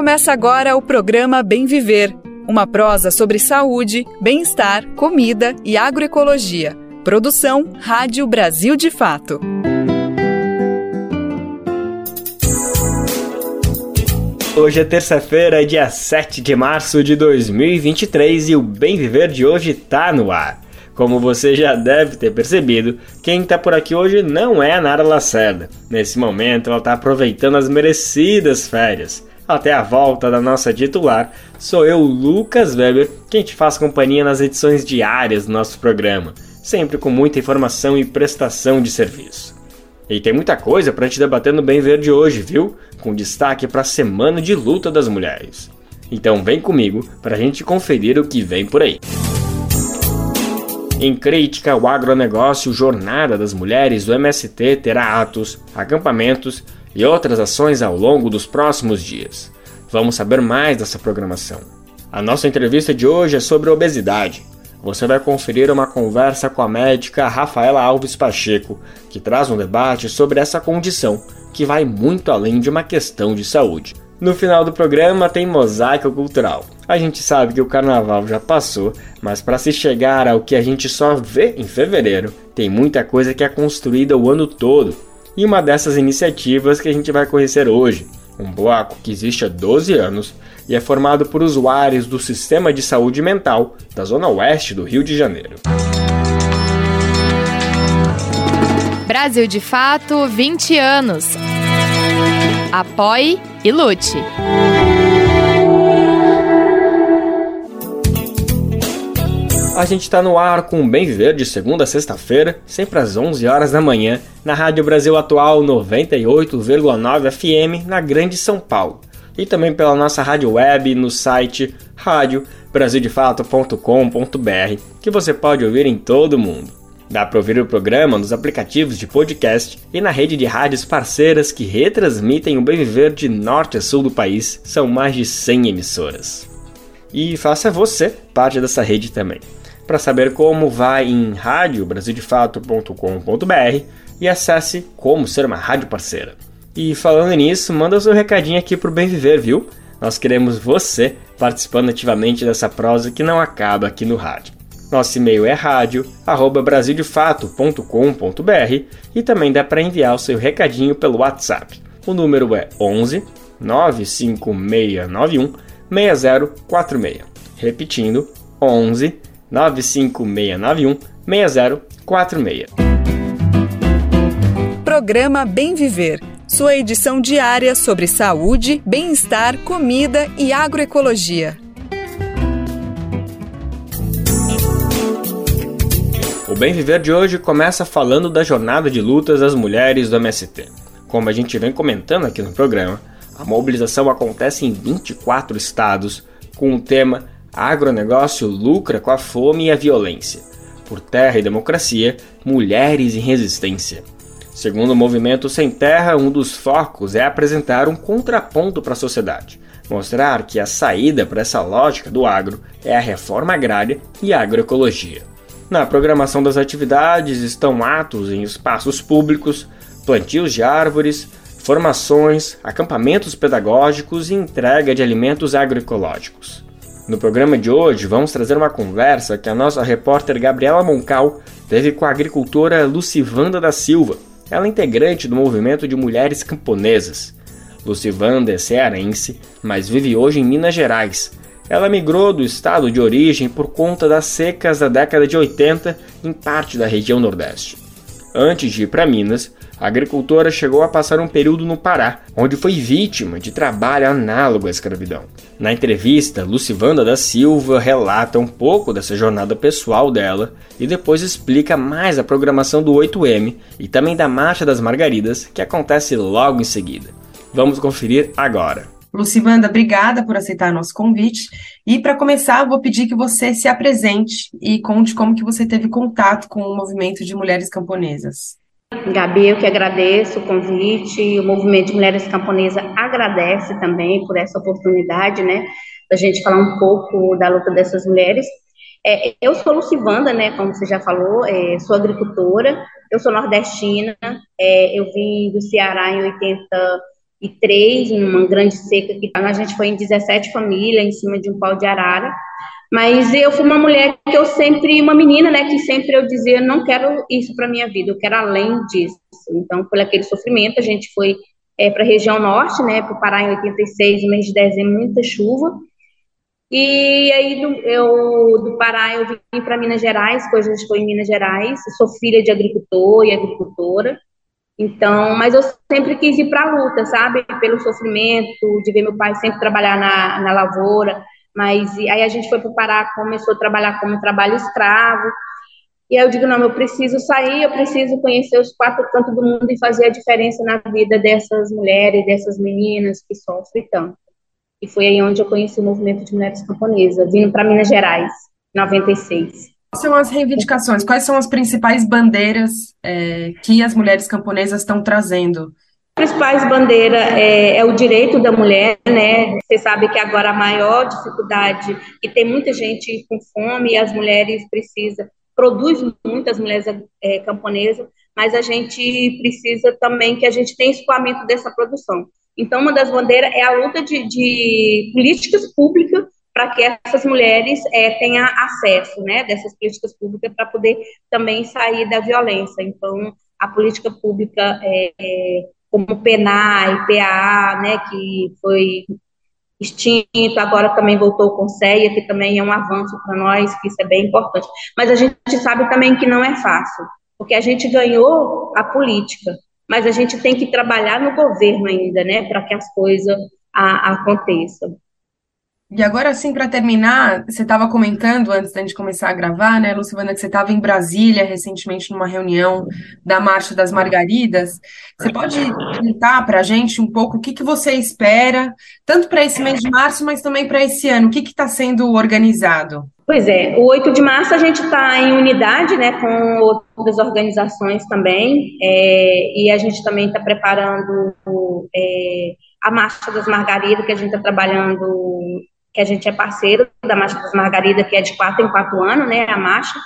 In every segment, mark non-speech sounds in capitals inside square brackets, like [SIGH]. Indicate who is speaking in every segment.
Speaker 1: Começa agora o programa Bem Viver, uma prosa sobre saúde, bem-estar, comida e agroecologia. Produção Rádio Brasil de Fato.
Speaker 2: Hoje é terça-feira, dia 7 de março de 2023 e o Bem Viver de hoje tá no ar. Como você já deve ter percebido, quem está por aqui hoje não é a Nara Lacerda. Nesse momento, ela está aproveitando as merecidas férias. Até a volta da nossa titular, sou eu, Lucas Weber, quem te faz companhia nas edições diárias do nosso programa, sempre com muita informação e prestação de serviço. E tem muita coisa para te debater no Bem Verde hoje, viu? Com destaque para a Semana de Luta das Mulheres. Então vem comigo para a gente conferir o que vem por aí. Em crítica ao agronegócio, Jornada das Mulheres do MST terá atos, acampamentos e outras ações ao longo dos próximos dias. Vamos saber mais dessa programação. A nossa entrevista de hoje é sobre obesidade. Você vai conferir uma conversa com a médica Rafaela Alves Pacheco, que traz um debate sobre essa condição, que vai muito além de uma questão de saúde. No final do programa tem mosaico cultural. A gente sabe que o carnaval já passou, mas para se chegar ao que a gente só vê em fevereiro, tem muita coisa que é construída o ano todo. E uma dessas iniciativas que a gente vai conhecer hoje, um bloco que existe há 12 anos e é formado por usuários do Sistema de Saúde Mental da Zona Oeste do Rio de Janeiro.
Speaker 3: Brasil de Fato 20 anos. Apoie e lute.
Speaker 2: A gente está no ar com o Bem Viver de segunda a sexta-feira, sempre às 11 horas da manhã, na Rádio Brasil Atual 98,9 FM, na Grande São Paulo. E também pela nossa rádio web no site radiobrasildefato.com.br, que você pode ouvir em todo o mundo. Dá para ouvir o programa nos aplicativos de podcast e na rede de rádios parceiras que retransmitem o bem viver de norte a sul do país. São mais de 100 emissoras. E faça você parte dessa rede também. Para saber como, vai em radiobrasildefato.com.br e acesse como ser uma rádio parceira. E falando nisso, manda o seu recadinho aqui pro Bem Viver, viu? Nós queremos você participando ativamente dessa prosa que não acaba aqui no rádio. Nosso e-mail é rádio@brasildefato.com.br e também dá para enviar o seu recadinho pelo WhatsApp. O número é 11 95691 6046. Repetindo, 11 95691 6046.
Speaker 1: Programa Bem Viver. Sua edição diária sobre saúde, bem-estar, comida e agroecologia.
Speaker 2: O Bem Viver de hoje começa falando da jornada de lutas das mulheres do MST. Como a gente vem comentando aqui no programa, a mobilização acontece em 24 estados com o tema Agronegócio lucra com a fome e a violência. Por terra e democracia, mulheres em resistência. Segundo o movimento Sem Terra, um dos focos é apresentar um contraponto para a sociedade, mostrar que a saída para essa lógica do agro é a reforma agrária e a agroecologia. Na programação das atividades estão atos em espaços públicos, plantios de árvores, formações, acampamentos pedagógicos e entrega de alimentos agroecológicos. No programa de hoje, vamos trazer uma conversa que a nossa repórter Gabriela Moncal teve com a agricultora Lucivanda da Silva. Ela é integrante do movimento de mulheres camponesas. Lucivanda é cearense, mas vive hoje em Minas Gerais ela migrou do estado de origem por conta das secas da década de 80 em parte da região Nordeste. Antes de ir para Minas, a agricultora chegou a passar um período no Pará, onde foi vítima de trabalho análogo à escravidão. Na entrevista, Lucivanda da Silva relata um pouco dessa jornada pessoal dela e depois explica mais a programação do 8M e também da Marcha das Margaridas, que acontece logo em seguida. Vamos conferir agora.
Speaker 4: Lucivanda, obrigada por aceitar nosso convite. E para começar, eu vou pedir que você se apresente e conte como que você teve contato com o movimento de mulheres camponesas.
Speaker 5: Gabi, eu que agradeço o convite. O movimento de mulheres camponesas agradece também por essa oportunidade, né, da gente falar um pouco da luta dessas mulheres. É, eu sou Lucivanda, né, como você já falou, é, sou agricultora, eu sou nordestina, é, eu vim do Ceará em 80 2003, numa grande seca que a gente foi em 17 famílias em cima de um pau de arara. Mas eu fui uma mulher que eu sempre, uma menina, né, que sempre eu dizia, não quero isso para minha vida, eu quero além disso. Então, por aquele sofrimento, a gente foi é, para a região norte, né, para o Pará em 86, no mês de dezembro, muita chuva. E aí do, eu do Pará eu vim para Minas Gerais, coisas foi em Minas Gerais. sou filha de agricultor e agricultora. Então, mas eu sempre quis ir para a luta, sabe? Pelo sofrimento, de ver meu pai sempre trabalhar na, na lavoura. Mas aí a gente foi para o Pará, começou a trabalhar como trabalho escravo. E aí eu digo, não, eu preciso sair, eu preciso conhecer os quatro cantos do mundo e fazer a diferença na vida dessas mulheres, dessas meninas que sofrem tanto. E foi aí onde eu conheci o movimento de mulheres camponesas, vindo para Minas Gerais, em 96.
Speaker 4: Quais são as reivindicações? Quais são as principais bandeiras é, que as mulheres camponesas estão trazendo?
Speaker 5: Principais bandeiras é, é, o direito da mulher, né? Você sabe que agora a maior dificuldade, e tem muita gente com fome, e as mulheres precisam, produz muitas mulheres é, camponesas, mas a gente precisa também que a gente tenha escoamento dessa produção. Então, uma das bandeiras é a luta de, de políticas públicas para que essas mulheres é, tenham acesso, né, dessas políticas públicas para poder também sair da violência. Então, a política pública é, é, como PNA e PAA, né, que foi extinto, agora também voltou o Conselho, que também é um avanço para nós, que isso é bem importante. Mas a gente sabe também que não é fácil, porque a gente ganhou a política, mas a gente tem que trabalhar no governo ainda, né, para que as coisas aconteçam.
Speaker 4: E agora, assim, para terminar, você estava comentando antes da gente começar a gravar, né, Lucivana, que você estava em Brasília recentemente numa reunião da Marcha das Margaridas. Você pode contar para a gente um pouco o que, que você espera, tanto para esse mês de março, mas também para esse ano? O que está sendo organizado?
Speaker 5: Pois é, o 8 de março a gente está em unidade né, com outras organizações também, é, e a gente também está preparando é, a Marcha das Margaridas, que a gente está trabalhando que a gente é parceiro da Marcha das Margaridas, que é de quatro em quatro anos, né, a marcha,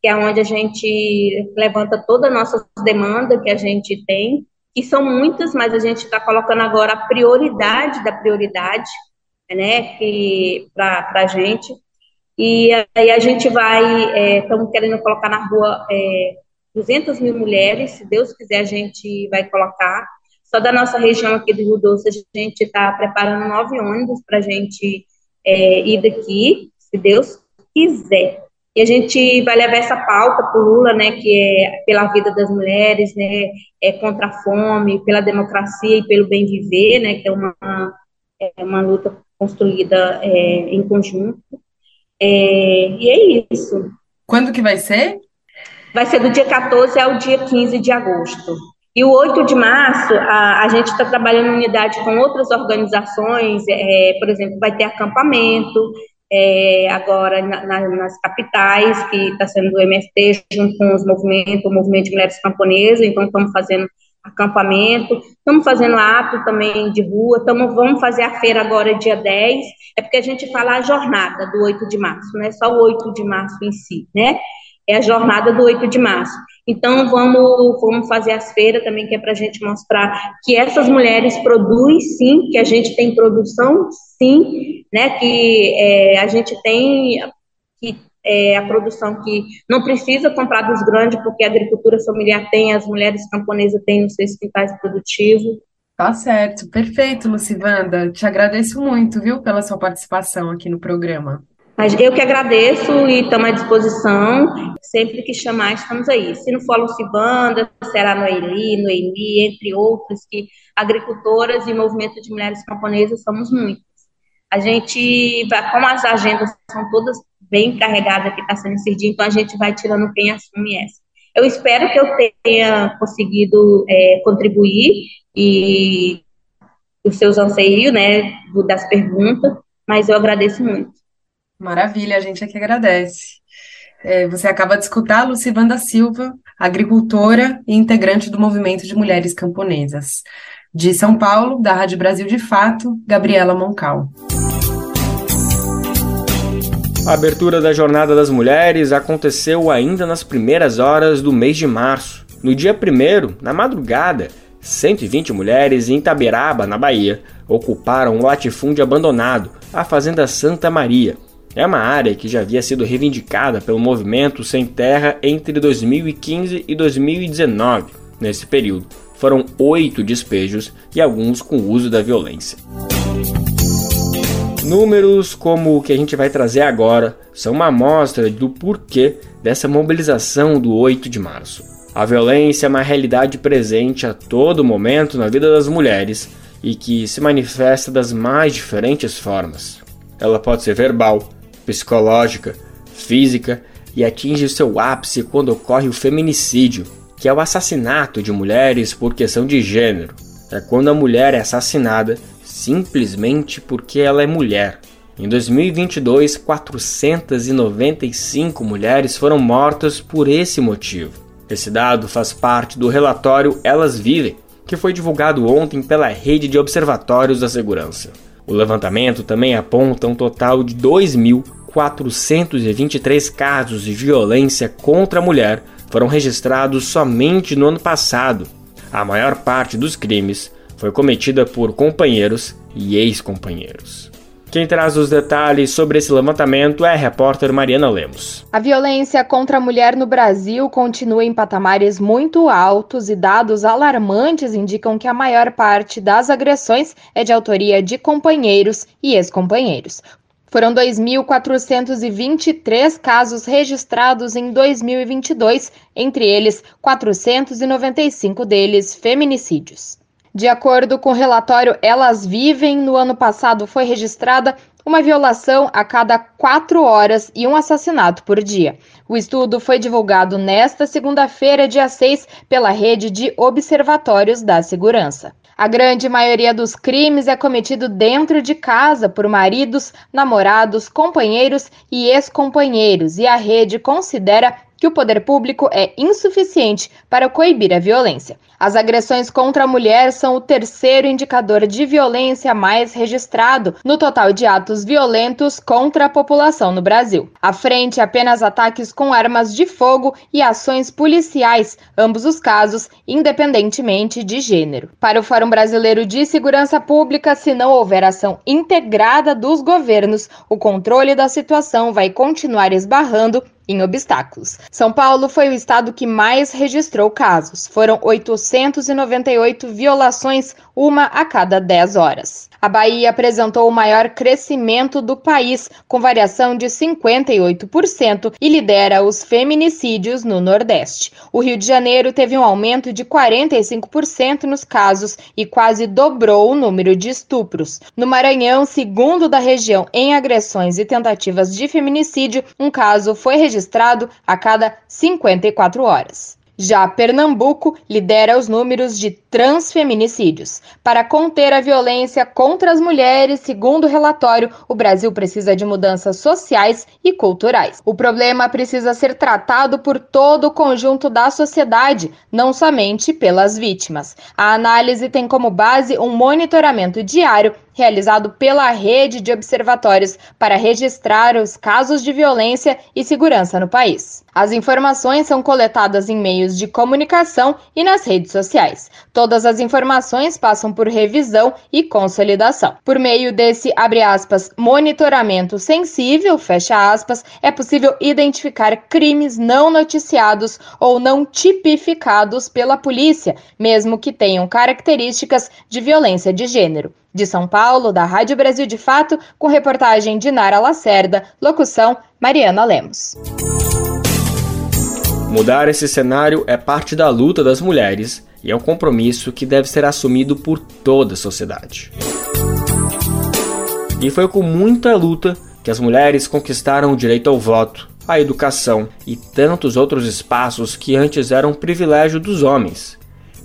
Speaker 5: que é onde a gente levanta todas as nossas demandas que a gente tem, que são muitas, mas a gente está colocando agora a prioridade da prioridade, né, que para a gente, e aí a gente vai, estamos é, querendo colocar na rua é, 200 mil mulheres, se Deus quiser a gente vai colocar, só da nossa região aqui do Rio Doce, a gente está preparando nove ônibus para a gente é, ir daqui, se Deus quiser. E a gente vai levar essa pauta para o Lula, né, que é pela vida das mulheres, né, é contra a fome, pela democracia e pelo bem viver, né, que é uma, é uma luta construída é, em conjunto. É, e é isso.
Speaker 4: Quando que vai ser?
Speaker 5: Vai ser do dia 14 ao dia 15 de agosto. E o 8 de março, a, a gente está trabalhando em unidade com outras organizações, é, por exemplo, vai ter acampamento, é, agora na, na, nas capitais, que está sendo o MST, junto com os movimentos, o Movimento de Mulheres Camponesas, então estamos fazendo acampamento, estamos fazendo ato também de rua, tamo, vamos fazer a feira agora dia 10, é porque a gente fala a jornada do 8 de março, não é só o 8 de março em si, né? É a jornada do 8 de março. Então, vamos, vamos fazer as feiras também, que é para a gente mostrar que essas mulheres produzem sim, que a gente tem produção sim, né, que é, a gente tem que é, a produção que não precisa comprar dos grandes, porque a agricultura familiar tem, as mulheres camponesas têm os seus quintais produtivos.
Speaker 4: Tá certo, perfeito, Lucivanda. Te agradeço muito, viu, pela sua participação aqui no programa.
Speaker 5: Mas eu que agradeço e estamos à disposição. Sempre que chamar, estamos aí. Se não for a Lucibanda, será Noeli, Noemi, entre outros, que agricultoras e movimento de mulheres camponesas somos muitas. A gente como as agendas são todas bem carregadas que está sendo esse dia, então a gente vai tirando quem assume essa. Eu espero que eu tenha conseguido é, contribuir e os seus anseios, né, das perguntas, mas eu agradeço muito.
Speaker 4: Maravilha, a gente aqui agradece. É, você acaba de escutar a Lucivanda Silva, agricultora e integrante do Movimento de Mulheres Camponesas. De São Paulo, da Rádio Brasil de Fato, Gabriela Moncal.
Speaker 2: A abertura da Jornada das Mulheres aconteceu ainda nas primeiras horas do mês de março. No dia 1 na madrugada, 120 mulheres em Itaberaba, na Bahia, ocuparam um latifúndio abandonado, a Fazenda Santa Maria. É uma área que já havia sido reivindicada pelo movimento Sem Terra entre 2015 e 2019. Nesse período, foram oito despejos e alguns com uso da violência. Números como o que a gente vai trazer agora são uma amostra do porquê dessa mobilização do 8 de março. A violência é uma realidade presente a todo momento na vida das mulheres e que se manifesta das mais diferentes formas. Ela pode ser verbal, psicológica, física e atinge seu ápice quando ocorre o feminicídio, que é o assassinato de mulheres por questão de gênero. É quando a mulher é assassinada simplesmente porque ela é mulher. Em 2022, 495 mulheres foram mortas por esse motivo. Esse dado faz parte do relatório Elas Vivem, que foi divulgado ontem pela Rede de Observatórios da Segurança. O levantamento também aponta um total de 2.423 casos de violência contra a mulher foram registrados somente no ano passado. A maior parte dos crimes foi cometida por companheiros e ex-companheiros. Quem traz os detalhes sobre esse levantamento é a repórter Mariana Lemos.
Speaker 3: A violência contra a mulher no Brasil continua em patamares muito altos e dados alarmantes indicam que a maior parte das agressões é de autoria de companheiros e ex-companheiros. Foram 2.423 casos registrados em 2022, entre eles 495 deles feminicídios. De acordo com o relatório Elas Vivem, no ano passado foi registrada uma violação a cada quatro horas e um assassinato por dia. O estudo foi divulgado nesta segunda-feira, dia 6, pela rede de observatórios da segurança. A grande maioria dos crimes é cometido dentro de casa por maridos, namorados, companheiros e ex-companheiros, e a rede considera que o poder público é insuficiente para coibir a violência. As agressões contra a mulher são o terceiro indicador de violência mais registrado no total de atos violentos contra a população no Brasil. À frente, apenas ataques com armas de fogo e ações policiais, ambos os casos independentemente de gênero. Para o Fórum Brasileiro de Segurança Pública, se não houver ação integrada dos governos, o controle da situação vai continuar esbarrando em obstáculos. São Paulo foi o estado que mais registrou casos. Foram 898 violações, uma a cada 10 horas. A Bahia apresentou o maior crescimento do país, com variação de 58%, e lidera os feminicídios no Nordeste. O Rio de Janeiro teve um aumento de 45% nos casos e quase dobrou o número de estupros. No Maranhão, segundo da região em agressões e tentativas de feminicídio, um caso foi registrado a cada 54 horas. Já Pernambuco lidera os números de transfeminicídios. Para conter a violência contra as mulheres, segundo o relatório, o Brasil precisa de mudanças sociais e culturais. O problema precisa ser tratado por todo o conjunto da sociedade, não somente pelas vítimas. A análise tem como base um monitoramento diário realizado pela rede de observatórios para registrar os casos de violência e segurança no país. As informações são coletadas em meios de comunicação e nas redes sociais. Todas as informações passam por revisão e consolidação. Por meio desse, aspas, monitoramento sensível, aspas, é possível identificar crimes não noticiados ou não tipificados pela polícia, mesmo que tenham características de violência de gênero. De São Paulo, da Rádio Brasil de Fato, com reportagem de Nara Lacerda, locução Mariana Lemos.
Speaker 2: Mudar esse cenário é parte da luta das mulheres e é um compromisso que deve ser assumido por toda a sociedade. E foi com muita luta que as mulheres conquistaram o direito ao voto, à educação e tantos outros espaços que antes eram privilégio dos homens.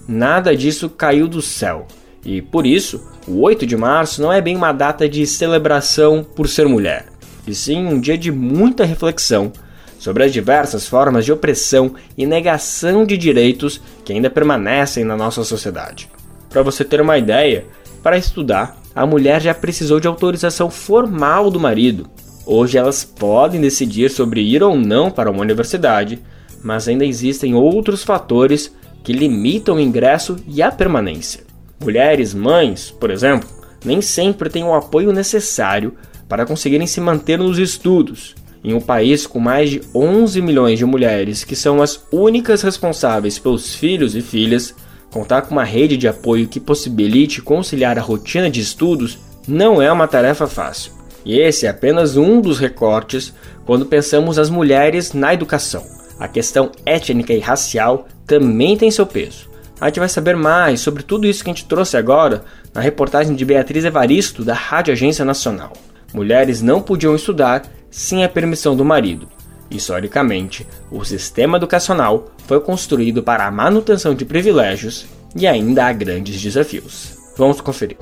Speaker 2: Nada disso caiu do céu. E por isso, o 8 de março não é bem uma data de celebração por ser mulher, e sim um dia de muita reflexão sobre as diversas formas de opressão e negação de direitos que ainda permanecem na nossa sociedade. Para você ter uma ideia, para estudar, a mulher já precisou de autorização formal do marido. Hoje elas podem decidir sobre ir ou não para uma universidade, mas ainda existem outros fatores que limitam o ingresso e a permanência. Mulheres, mães, por exemplo, nem sempre têm o apoio necessário para conseguirem se manter nos estudos. Em um país com mais de 11 milhões de mulheres que são as únicas responsáveis pelos filhos e filhas, contar com uma rede de apoio que possibilite conciliar a rotina de estudos não é uma tarefa fácil. E esse é apenas um dos recortes quando pensamos as mulheres na educação. A questão étnica e racial também tem seu peso. A gente vai saber mais sobre tudo isso que a gente trouxe agora na reportagem de Beatriz Evaristo, da Rádio Agência Nacional. Mulheres não podiam estudar sem a permissão do marido. Historicamente, o sistema educacional foi construído para a manutenção de privilégios e ainda há grandes desafios. Vamos conferir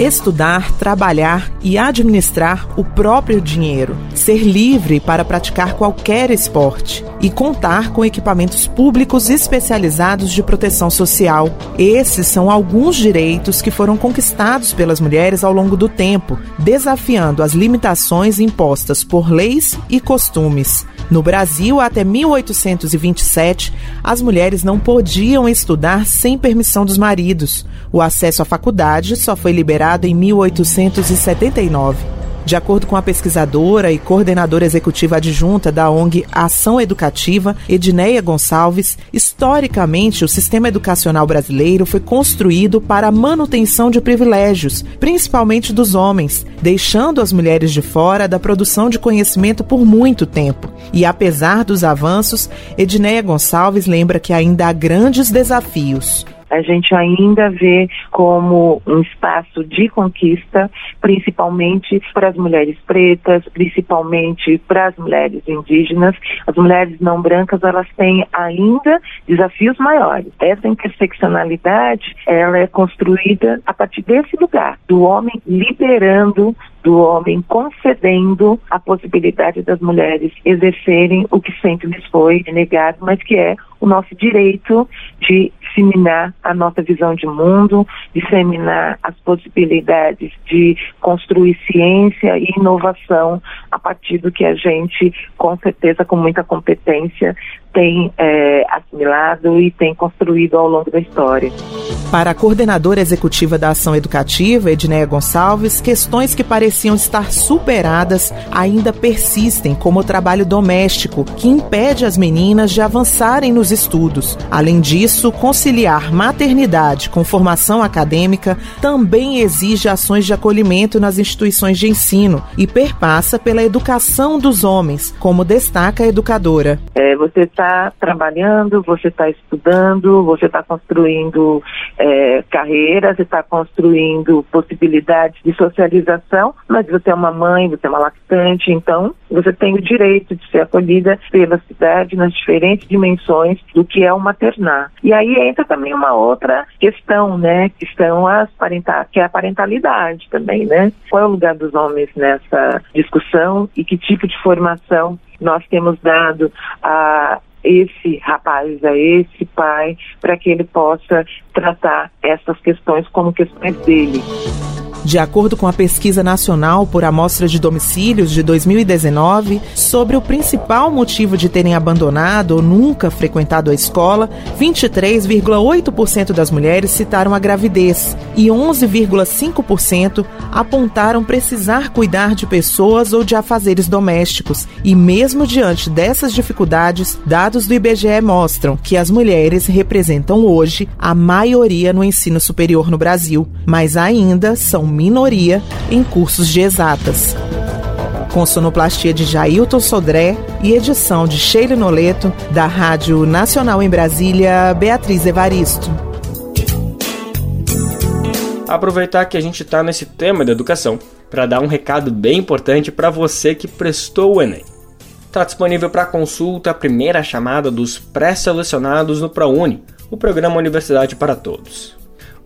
Speaker 6: estudar, trabalhar e administrar o próprio dinheiro, ser livre para praticar qualquer esporte e contar com equipamentos públicos especializados de proteção social. Esses são alguns direitos que foram conquistados pelas mulheres ao longo do tempo, desafiando as limitações impostas por leis e costumes. No Brasil, até 1827, as mulheres não podiam estudar sem permissão dos maridos. O acesso à faculdade só foi liberado em 1879. De acordo com a pesquisadora e coordenadora executiva adjunta da ONG Ação Educativa, Edneia Gonçalves, historicamente o sistema educacional brasileiro foi construído para a manutenção de privilégios, principalmente dos homens, deixando as mulheres de fora da produção de conhecimento por muito tempo. E apesar dos avanços, Edneia Gonçalves lembra que ainda há grandes desafios
Speaker 7: a gente ainda vê como um espaço de conquista, principalmente para as mulheres pretas, principalmente para as mulheres indígenas. As mulheres não brancas, elas têm ainda desafios maiores. Essa interseccionalidade, ela é construída a partir desse lugar, do homem liberando do homem concedendo a possibilidade das mulheres exercerem o que sempre lhes foi negado, mas que é o nosso direito de disseminar a nossa visão de mundo, disseminar as possibilidades de construir ciência e inovação a partir do que a gente, com certeza, com muita competência, tem é, assimilado e tem construído ao longo da história.
Speaker 6: Para a coordenadora executiva da Ação Educativa, Edneia Gonçalves, questões que pareciam estar superadas ainda persistem, como o trabalho doméstico, que impede as meninas de avançarem nos estudos. Além disso, conciliar maternidade com formação acadêmica também exige ações de acolhimento nas instituições de ensino e perpassa pela educação dos homens, como destaca a educadora.
Speaker 7: É, você está trabalhando, você está estudando, você está construindo é, carreira, você está construindo possibilidades de socialização, mas você é uma mãe, você é uma lactante, então você tem o direito de ser acolhida pela cidade nas diferentes dimensões do que é o maternar. E aí entra também uma outra questão, né, que são as parental, que é a parentalidade também, né? Qual é o lugar dos homens nessa discussão e que tipo de formação nós temos dado a esse rapaz, a esse pai, para que ele possa tratar essas questões como questões dele.
Speaker 6: De acordo com a pesquisa nacional por amostra de domicílios de 2019, sobre o principal motivo de terem abandonado ou nunca frequentado a escola, 23,8% das mulheres citaram a gravidez e 11,5% apontaram precisar cuidar de pessoas ou de afazeres domésticos. E mesmo diante dessas dificuldades, dados do IBGE mostram que as mulheres representam hoje a maioria no ensino superior no Brasil, mas ainda são minoria em cursos de exatas. Com sonoplastia de Jailton Sodré e edição de Sheila Noleto, da Rádio Nacional em Brasília, Beatriz Evaristo.
Speaker 2: Aproveitar que a gente está nesse tema da educação para dar um recado bem importante para você que prestou o Enem. Está disponível para consulta a primeira chamada dos pré-selecionados no ProUni, o programa Universidade para Todos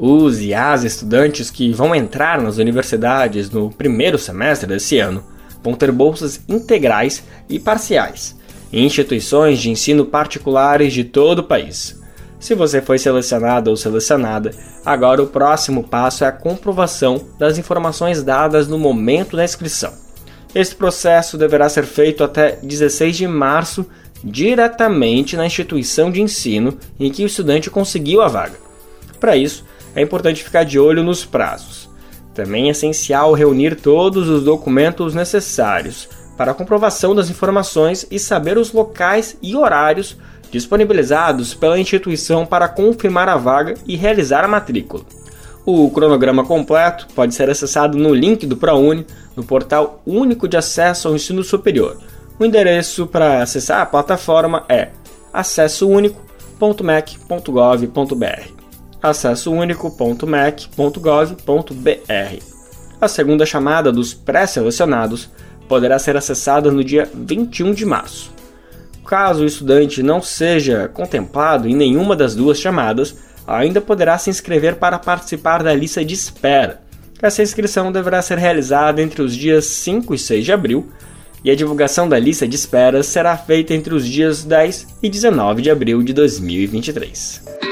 Speaker 2: os e as estudantes que vão entrar nas universidades no primeiro semestre desse ano vão ter bolsas integrais e parciais em instituições de ensino particulares de todo o país. Se você foi selecionado ou selecionada, agora o próximo passo é a comprovação das informações dadas no momento da inscrição. Esse processo deverá ser feito até 16 de março diretamente na instituição de ensino em que o estudante conseguiu a vaga. Para isso, é importante ficar de olho nos prazos. Também é essencial reunir todos os documentos necessários para a comprovação das informações e saber os locais e horários disponibilizados pela instituição para confirmar a vaga e realizar a matrícula. O cronograma completo pode ser acessado no link do ProUni no portal único de acesso ao ensino superior. O endereço para acessar a plataforma é acessounico.mec.gov.br. acessounico.mec.gov.br. A segunda chamada dos pré-selecionados poderá ser acessada no dia 21 de março. Caso o estudante não seja contemplado em nenhuma das duas chamadas, ainda poderá se inscrever para participar da lista de espera. Essa inscrição deverá ser realizada entre os dias 5 e 6 de abril, e a divulgação da lista de espera será feita entre os dias 10 e 19 de abril de 2023.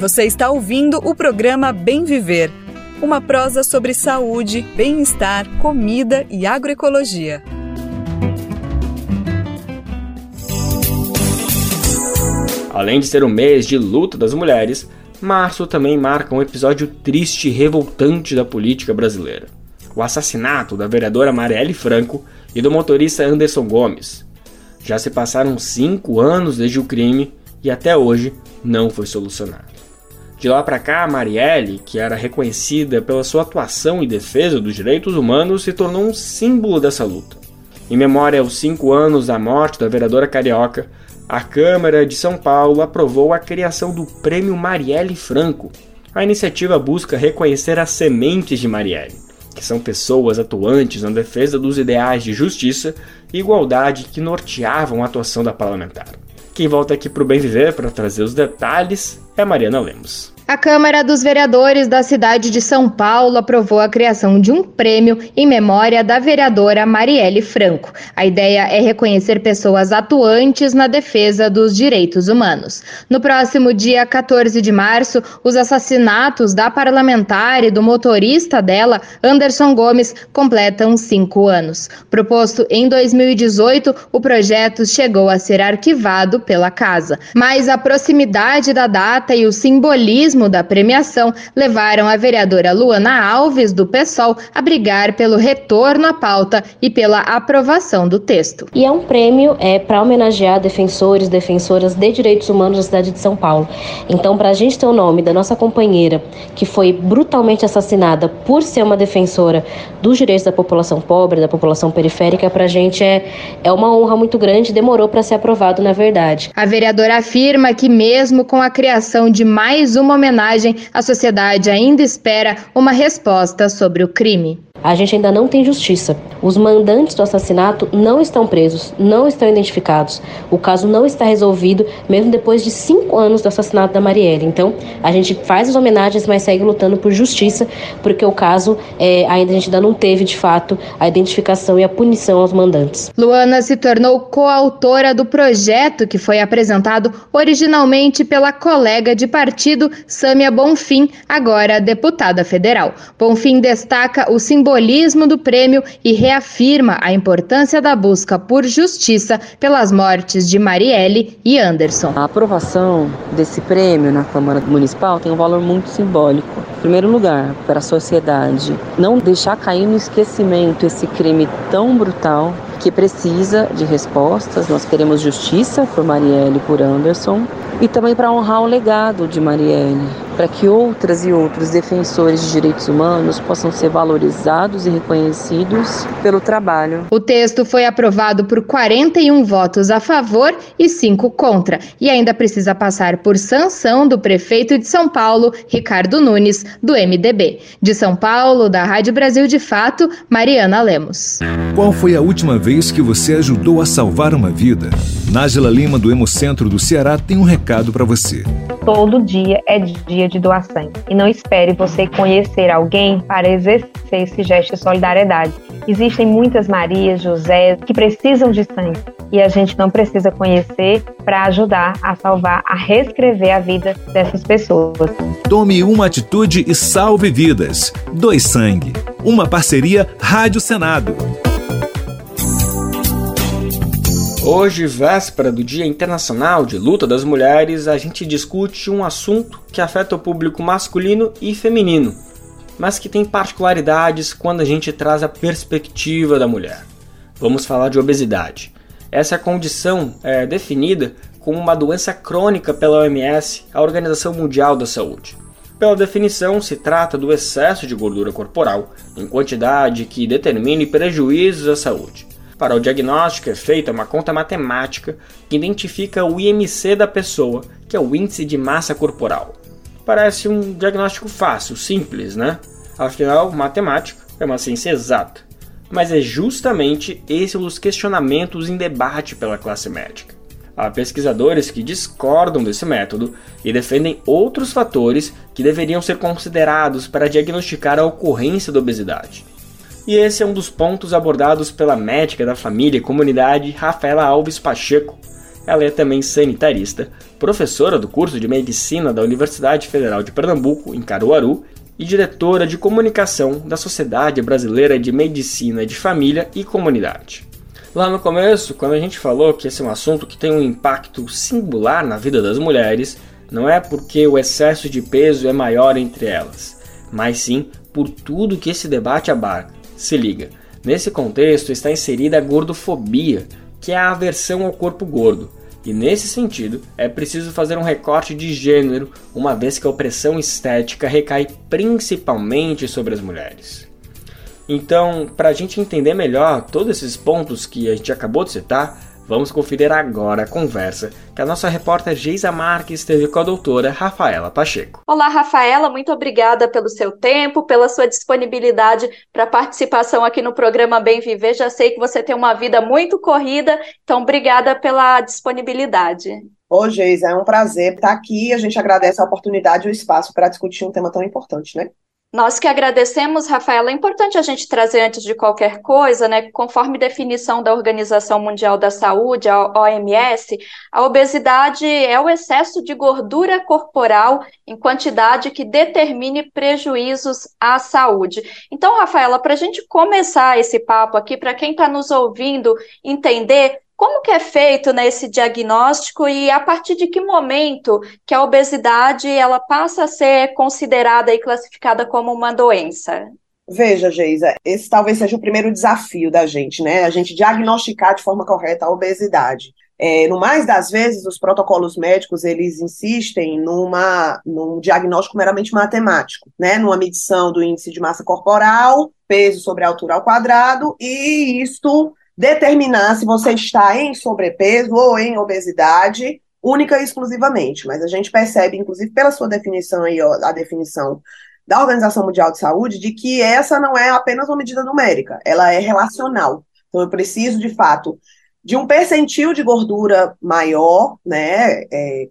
Speaker 1: Você está ouvindo o programa Bem Viver, uma prosa sobre saúde, bem-estar, comida e agroecologia.
Speaker 2: Além de ser o mês de luta das mulheres, março também marca um episódio triste e revoltante da política brasileira: o assassinato da vereadora Marielle Franco e do motorista Anderson Gomes. Já se passaram cinco anos desde o crime e até hoje não foi solucionado. De lá para cá, Marielle, que era reconhecida pela sua atuação em defesa dos direitos humanos, se tornou um símbolo dessa luta. Em memória aos cinco anos da morte da vereadora carioca, a Câmara de São Paulo aprovou a criação do Prêmio Marielle Franco. A iniciativa busca reconhecer as sementes de Marielle, que são pessoas atuantes na defesa dos ideais de justiça e igualdade que norteavam a atuação da parlamentar. Quem volta aqui para o Bem Viver para trazer os detalhes é a Mariana Lemos.
Speaker 3: A Câmara dos Vereadores da cidade de São Paulo aprovou a criação de um prêmio em memória da vereadora Marielle Franco. A ideia é reconhecer pessoas atuantes na defesa dos direitos humanos. No próximo dia 14 de março, os assassinatos da parlamentar e do motorista dela, Anderson Gomes, completam cinco anos. Proposto em 2018, o projeto chegou a ser arquivado pela casa. Mas a proximidade da data e o simbolismo da premiação levaram a vereadora Luana Alves, do PSOL, a brigar pelo retorno à pauta e pela aprovação do texto.
Speaker 8: E é um prêmio é, para homenagear defensores, defensoras de direitos humanos da cidade de São Paulo. Então, para a gente ter o nome da nossa companheira, que foi brutalmente assassinada por ser uma defensora dos direitos da população pobre, da população periférica, para a gente é, é uma honra muito grande, demorou para ser aprovado, na verdade.
Speaker 3: A vereadora afirma que, mesmo com a criação de mais uma homenagem, homenagem, a sociedade ainda espera uma resposta sobre o crime.
Speaker 8: A gente ainda não tem justiça. Os mandantes do assassinato não estão presos, não estão identificados. O caso não está resolvido, mesmo depois de cinco anos do assassinato da Marielle. Então, a gente faz as homenagens, mas segue lutando por justiça, porque o caso é, ainda a gente ainda não teve, de fato, a identificação e a punição aos mandantes.
Speaker 3: Luana se tornou coautora do projeto que foi apresentado originalmente pela colega de partido Sâmia Bonfim, agora deputada federal. Bonfim destaca o simbolismo simbolismo do prêmio e reafirma a importância da busca por justiça pelas mortes de Marielle e Anderson.
Speaker 8: A aprovação desse prêmio na Câmara Municipal tem um valor muito simbólico. Em primeiro lugar, para a sociedade não deixar cair no esquecimento esse crime tão brutal que precisa de respostas. Nós queremos justiça por Marielle e por Anderson e também para honrar o legado de Marielle
Speaker 9: para que outras e outros defensores de direitos humanos possam ser valorizados e reconhecidos pelo trabalho.
Speaker 3: O texto foi aprovado por 41 votos a favor e 5 contra, e ainda precisa passar por sanção do prefeito de São Paulo, Ricardo Nunes, do MDB. De São Paulo, da Rádio Brasil de Fato, Mariana Lemos.
Speaker 10: Qual foi a última vez que você ajudou a salvar uma vida? Nájila Lima, do Hemocentro do Ceará, tem um recado para você.
Speaker 11: Todo dia é dia de doar sangue. E não espere você conhecer alguém para exercer esse gesto de solidariedade. Existem muitas Marias, José que precisam de sangue e a gente não precisa conhecer para ajudar a salvar, a reescrever a vida dessas pessoas.
Speaker 10: Tome uma atitude e salve vidas. Dois Sangue. Uma parceria Rádio Senado.
Speaker 2: Hoje, véspera do Dia Internacional de Luta das Mulheres, a gente discute um assunto que afeta o público masculino e feminino, mas que tem particularidades quando a gente traz a perspectiva da mulher. Vamos falar de obesidade. Essa condição é definida como uma doença crônica pela OMS, a Organização Mundial da Saúde. Pela definição, se trata do excesso de gordura corporal em quantidade que determine prejuízos à saúde. Para o diagnóstico é feita uma conta matemática que identifica o IMC da pessoa, que é o índice de massa corporal. Parece um diagnóstico fácil, simples, né? Afinal, matemática é uma ciência exata. Mas é justamente esse dos questionamentos em debate pela classe médica. Há pesquisadores que discordam desse método e defendem outros fatores que deveriam ser considerados para diagnosticar a ocorrência da obesidade. E esse é um dos pontos abordados pela médica da família e comunidade Rafaela Alves Pacheco. Ela é também sanitarista, professora do curso de medicina da Universidade Federal de Pernambuco, em Caruaru, e diretora de comunicação da Sociedade Brasileira de Medicina de Família e Comunidade. Lá no começo, quando a gente falou que esse é um assunto que tem um impacto singular na vida das mulheres, não é porque o excesso de peso é maior entre elas, mas sim por tudo que esse debate abarca se liga, nesse contexto está inserida a gordofobia, que é a aversão ao corpo gordo. E nesse sentido, é preciso fazer um recorte de gênero, uma vez que a opressão estética recai principalmente sobre as mulheres. Então, para a gente entender melhor todos esses pontos que a gente acabou de citar, Vamos conferir agora a conversa que a nossa repórter Geisa Marques teve com a doutora Rafaela Pacheco.
Speaker 12: Olá, Rafaela, muito obrigada pelo seu tempo, pela sua disponibilidade para participação aqui no programa Bem Viver. Já sei que você tem uma vida muito corrida, então obrigada pela disponibilidade.
Speaker 13: Ô, Geisa, é um prazer estar aqui. A gente agradece a oportunidade e o espaço para discutir um tema tão importante, né?
Speaker 12: Nós que agradecemos, Rafaela. É importante a gente trazer antes de qualquer coisa, né? Conforme definição da Organização Mundial da Saúde, a OMS, a obesidade é o excesso de gordura corporal em quantidade que determine prejuízos à saúde. Então, Rafaela, para a gente começar esse papo aqui, para quem está nos ouvindo entender como que é feito né, diagnóstico e a partir de que momento que a obesidade ela passa a ser considerada e classificada como uma doença?
Speaker 13: Veja, Geisa, esse talvez seja o primeiro desafio da gente, né? A gente diagnosticar de forma correta a obesidade. É, no mais das vezes, os protocolos médicos eles insistem numa, num diagnóstico meramente matemático, né? Numa medição do índice de massa corporal, peso sobre a altura ao quadrado, e isto determinar se você está em sobrepeso ou em obesidade, única e exclusivamente. Mas a gente percebe, inclusive pela sua definição aí, ó, a definição da Organização Mundial de Saúde, de que essa não é apenas uma medida numérica, ela é relacional. Então, eu preciso, de fato, de um percentil de gordura maior, né, é,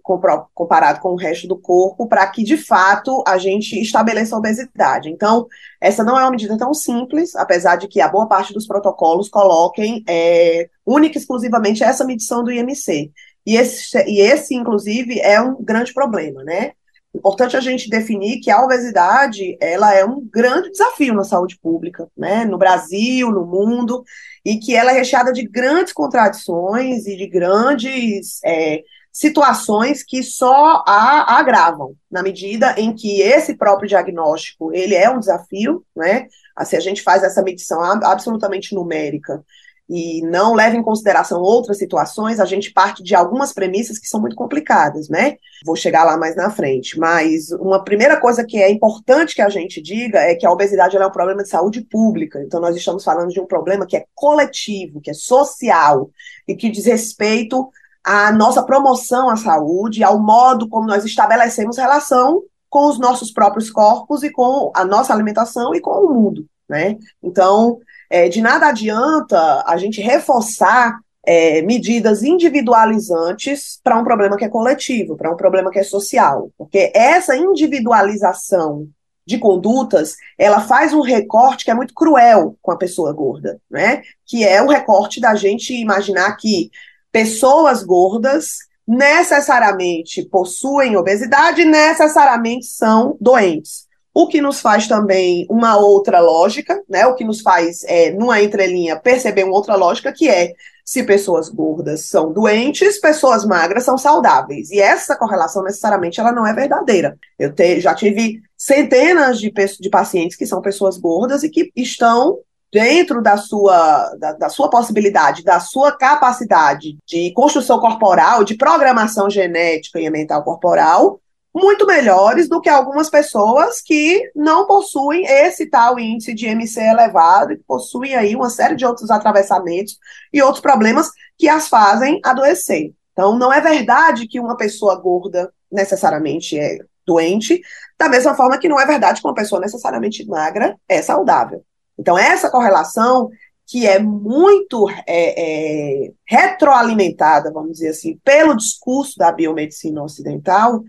Speaker 13: comparado com o resto do corpo, para que de fato a gente estabeleça a obesidade. Então, essa não é uma medida tão simples, apesar de que a boa parte dos protocolos coloquem é, única e exclusivamente essa medição do IMC. E esse, e esse, inclusive, é um grande problema, né? Importante a gente definir que a obesidade ela é um grande desafio na saúde pública, né? No Brasil, no mundo, e que ela é recheada de grandes contradições e de grandes é, situações que só a agravam, na medida em que esse próprio diagnóstico ele é um desafio, né? Assim, a gente faz essa medição absolutamente numérica e não leva em consideração outras situações, a gente parte de algumas premissas que são muito complicadas, né? Vou chegar lá mais na frente. Mas uma primeira coisa que é importante que a gente diga é que a obesidade é um problema de saúde pública. Então, nós estamos falando de um problema que é coletivo, que é social e que diz respeito à nossa promoção à saúde, ao modo como nós estabelecemos relação com os nossos próprios corpos e com a nossa alimentação e com o mundo, né? Então, é, de nada adianta a gente reforçar é, medidas individualizantes para um problema que é coletivo, para um problema que é social, porque essa individualização de condutas, ela faz um recorte que é muito cruel com a pessoa gorda, né? Que é o recorte da gente imaginar que pessoas gordas necessariamente possuem obesidade, necessariamente são doentes o que nos faz também uma outra lógica, né? O que nos faz, é, numa entrelinha, perceber uma outra lógica, que é se pessoas gordas são doentes, pessoas magras são saudáveis. E essa correlação, necessariamente, ela não é verdadeira. Eu te, já tive centenas de, de pacientes que são pessoas gordas e que estão dentro da sua, da, da, sua possibilidade, da sua capacidade de construção corporal, de programação genética e mental corporal, muito melhores do que algumas pessoas que não possuem esse tal índice de MC elevado, que possuem aí uma série de outros atravessamentos e outros problemas que as fazem adoecer. Então, não é verdade que uma pessoa gorda necessariamente é doente, da mesma forma que não é verdade que uma pessoa necessariamente magra é saudável. Então, essa correlação que é muito é, é, retroalimentada, vamos dizer assim, pelo discurso da biomedicina ocidental,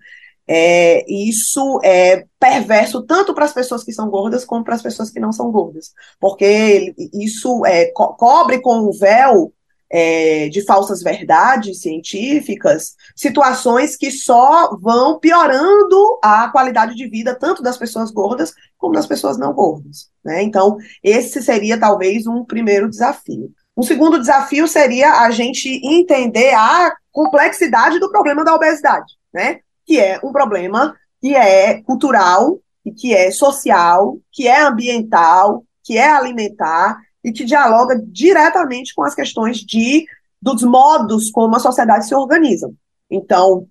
Speaker 13: é, isso é perverso tanto para as pessoas que são gordas como para as pessoas que não são gordas, porque isso é, co cobre com o véu é, de falsas verdades científicas situações que só vão piorando a qualidade de vida tanto das pessoas gordas como das pessoas não gordas. Né? Então, esse seria talvez um primeiro desafio. Um segundo desafio seria a gente entender a complexidade do problema da obesidade, né? Que é um problema que é cultural, e que é social, que é ambiental, que é alimentar e que dialoga diretamente com as questões de dos modos como a sociedade se organiza. Então,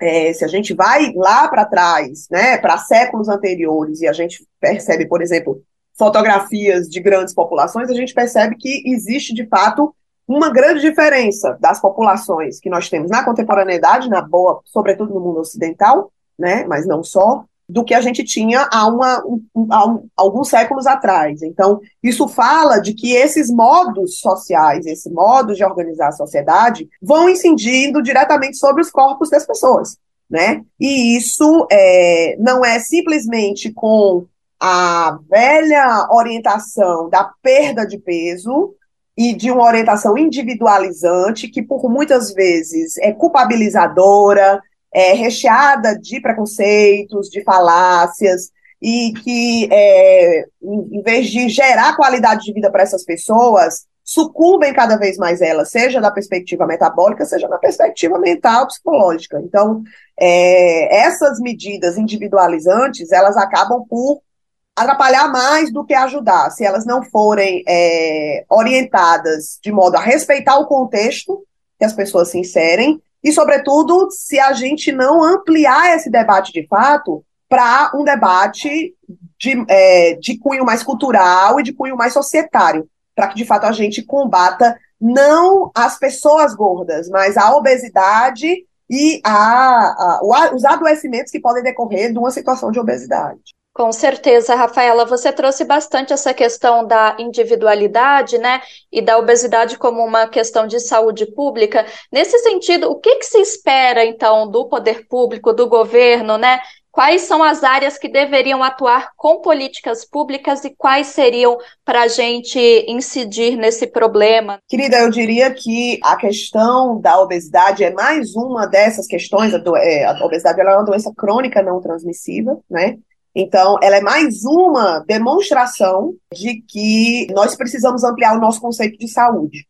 Speaker 13: é, se a gente vai lá para trás, né, para séculos anteriores, e a gente percebe, por exemplo, fotografias de grandes populações, a gente percebe que existe de fato uma grande diferença das populações que nós temos na contemporaneidade, na boa, sobretudo no mundo ocidental, né, mas não só, do que a gente tinha há, uma, um, há um, alguns séculos atrás. Então, isso fala de que esses modos sociais, esse modo de organizar a sociedade, vão incidindo diretamente sobre os corpos das pessoas. Né? E isso é, não é simplesmente com a velha orientação da perda de peso, e de uma orientação individualizante, que por muitas vezes é culpabilizadora, é recheada de preconceitos, de falácias, e que, é, em vez de gerar qualidade de vida para essas pessoas, sucumbem cada vez mais elas, seja da perspectiva metabólica, seja na perspectiva mental, psicológica. Então, é, essas medidas individualizantes, elas acabam por atrapalhar mais do que ajudar, se elas não forem é, orientadas de modo a respeitar o contexto que as pessoas se inserem, e, sobretudo, se a gente não ampliar esse debate de fato para um debate de, é, de cunho mais cultural e de cunho mais societário, para que, de fato, a gente combata não as pessoas gordas, mas a obesidade e a, a, os adoecimentos que podem decorrer de uma situação de obesidade.
Speaker 12: Com certeza, Rafaela, você trouxe bastante essa questão da individualidade, né, e da obesidade como uma questão de saúde pública. Nesse sentido, o que, que se espera, então, do poder público, do governo, né? Quais são as áreas que deveriam atuar com políticas públicas e quais seriam para a gente incidir nesse problema?
Speaker 13: Querida, eu diria que a questão da obesidade é mais uma dessas questões. A, do, é, a obesidade é uma doença crônica não transmissível, né? Então, ela é mais uma demonstração de que nós precisamos ampliar o nosso conceito de saúde.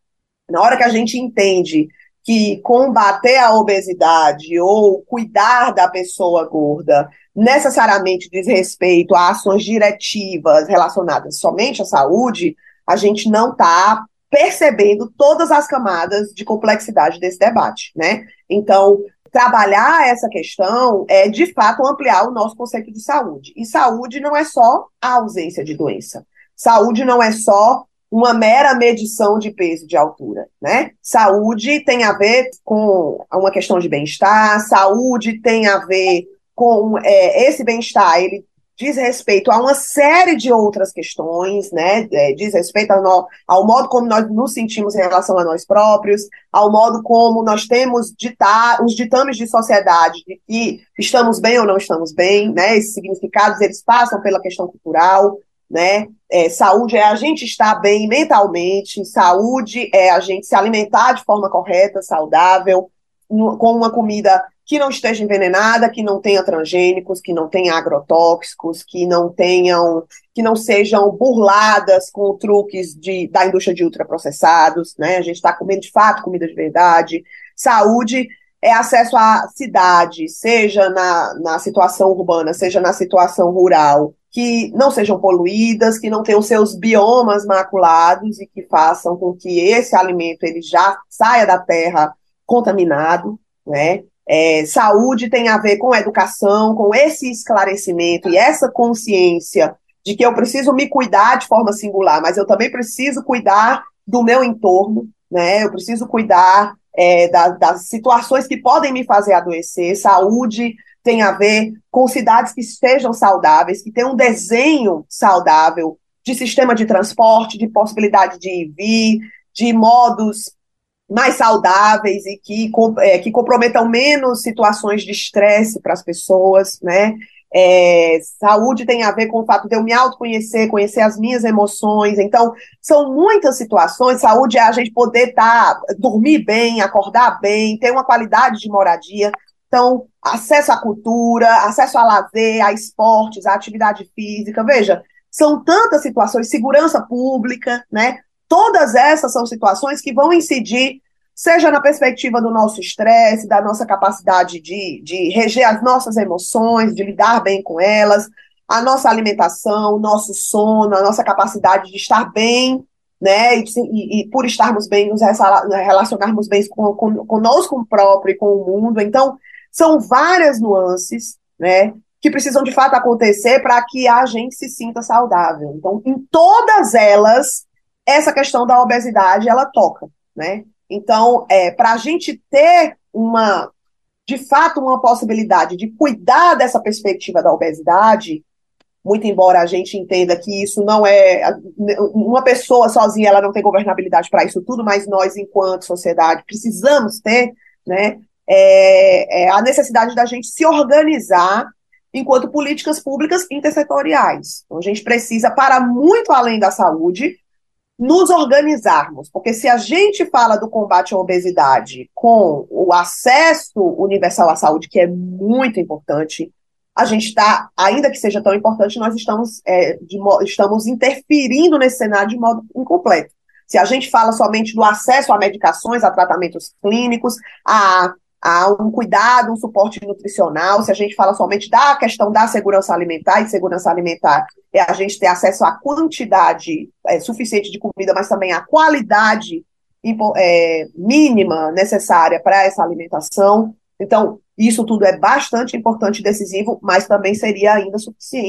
Speaker 13: Na hora que a gente entende que combater a obesidade ou cuidar da pessoa gorda necessariamente diz respeito a ações diretivas relacionadas somente à saúde, a gente não está percebendo todas as camadas de complexidade desse debate, né? Então, trabalhar essa questão é, de fato, ampliar o nosso conceito de saúde. E saúde não é só a ausência de doença. Saúde não é só uma mera medição de peso de altura, né? Saúde tem a ver com uma questão de bem-estar, saúde tem a ver com é, esse bem-estar, ele diz respeito a uma série de outras questões, né? É, diz respeito ao, ao, modo como nós nos sentimos em relação a nós próprios, ao modo como nós temos ditar, os ditames de sociedade de que estamos bem ou não estamos bem, né? Esses significados eles passam pela questão cultural, né? É, saúde é a gente estar bem mentalmente, saúde é a gente se alimentar de forma correta, saudável, com uma comida que não esteja envenenada, que não tenha transgênicos, que não tenha agrotóxicos, que não tenham, que não sejam burladas com truques de, da indústria de ultraprocessados, né? A gente está comendo de fato comida de verdade. Saúde é acesso à cidade, seja na, na situação urbana, seja na situação rural, que não sejam poluídas, que não tenham seus biomas maculados e que façam com que esse alimento ele já saia da terra contaminado, né? É, saúde tem a ver com educação, com esse esclarecimento e essa consciência de que eu preciso me cuidar de forma singular, mas eu também preciso cuidar do meu entorno, né? Eu preciso cuidar é, da, das situações que podem me fazer adoecer. Saúde tem a ver com cidades que estejam saudáveis, que tenham um desenho saudável de sistema de transporte, de possibilidade de ir e vir, de modos mais saudáveis e que, é, que comprometam menos situações de estresse para as pessoas, né? É, saúde tem a ver com o fato de eu me autoconhecer, conhecer as minhas emoções. Então, são muitas situações. Saúde é a gente poder tá, dormir bem, acordar bem, ter uma qualidade de moradia. Então, acesso à cultura, acesso a lazer, a esportes, a atividade física. Veja, são tantas situações, segurança pública, né? Todas essas são situações que vão incidir, seja na perspectiva do nosso estresse, da nossa capacidade de, de reger as nossas emoções, de lidar bem com elas, a nossa alimentação, o nosso sono, a nossa capacidade de estar bem, né? E, e, e por estarmos bem, nos relacionarmos bem com, com, conosco próprio e com o mundo. Então, são várias nuances, né? Que precisam de fato acontecer para que a gente se sinta saudável. Então, em todas elas, essa questão da obesidade ela toca, né? Então, é, para a gente ter uma, de fato, uma possibilidade de cuidar dessa perspectiva da obesidade, muito embora a gente entenda que isso não é uma pessoa sozinha, ela não tem governabilidade para isso tudo, mas nós, enquanto sociedade, precisamos ter, né? É, é a necessidade da gente se organizar enquanto políticas públicas intersetoriais. Então, a gente precisa, para muito além da saúde, nos organizarmos, porque se a gente fala do combate à obesidade com o acesso universal à saúde, que é muito importante, a gente está, ainda que seja tão importante, nós estamos, é, de, estamos interferindo nesse cenário de modo incompleto. Se a gente fala somente do acesso a medicações, a tratamentos clínicos, a a um cuidado, um suporte nutricional, se a gente fala somente da questão da segurança alimentar, e segurança alimentar é a gente ter acesso à quantidade é, suficiente de comida, mas também à qualidade é, mínima necessária para essa alimentação. Então, isso tudo é bastante importante e decisivo, mas também seria ainda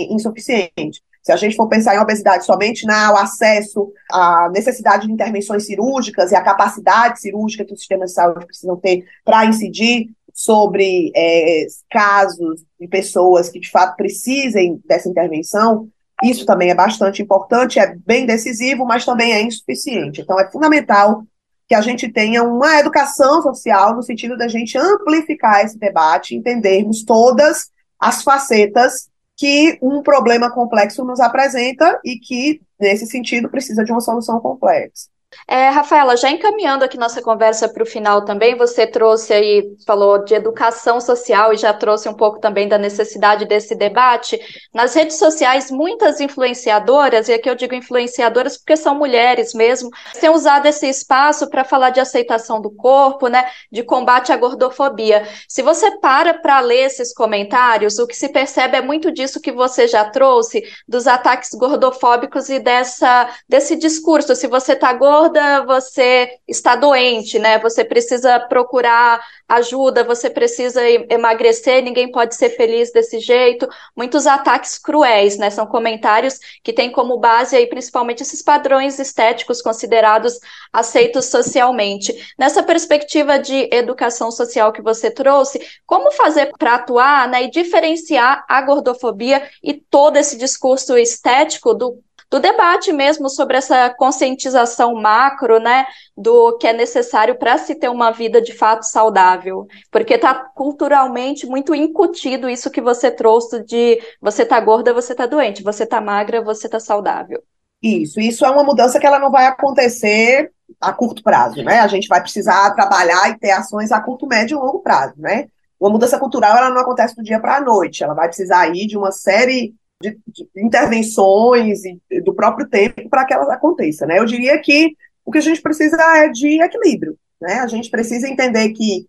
Speaker 13: insuficiente. Se a gente for pensar em obesidade somente no acesso à necessidade de intervenções cirúrgicas e a capacidade cirúrgica que os sistemas de saúde precisam ter para incidir sobre é, casos de pessoas que de fato precisem dessa intervenção, isso também é bastante importante, é bem decisivo, mas também é insuficiente. Então, é fundamental que a gente tenha uma educação social no sentido da gente amplificar esse debate, entendermos todas as facetas que um problema complexo nos apresenta e que, nesse sentido, precisa de uma solução complexa.
Speaker 12: É, Rafaela, já encaminhando aqui nossa conversa para o final também, você trouxe aí, falou de educação social e já trouxe um pouco também da necessidade desse debate. Nas redes sociais, muitas influenciadoras, e aqui eu digo influenciadoras porque são mulheres mesmo, têm usado esse espaço para falar de aceitação do corpo, né, de combate à gordofobia. Se você para para ler esses comentários, o que se percebe é muito disso que você já trouxe, dos ataques gordofóbicos e dessa, desse discurso. Se você está gordo, você está doente, né? Você precisa procurar ajuda, você precisa emagrecer, ninguém pode ser feliz desse jeito. Muitos ataques cruéis, né? São comentários que têm como base aí principalmente esses padrões estéticos considerados aceitos socialmente. Nessa perspectiva de educação social que você trouxe, como fazer para atuar né, e diferenciar a gordofobia e todo esse discurso estético do do debate mesmo sobre essa conscientização macro, né, do que é necessário para se ter uma vida de fato saudável, porque está culturalmente muito incutido isso que você trouxe de você tá gorda, você tá doente, você tá magra, você tá saudável.
Speaker 13: Isso, isso é uma mudança que ela não vai acontecer a curto prazo, né? A gente vai precisar trabalhar e ter ações a curto, médio e longo prazo, né? Uma mudança cultural ela não acontece do dia para a noite, ela vai precisar ir de uma série de, de intervenções e do próprio tempo para que ela aconteça, né? Eu diria que o que a gente precisa é de equilíbrio, né? A gente precisa entender que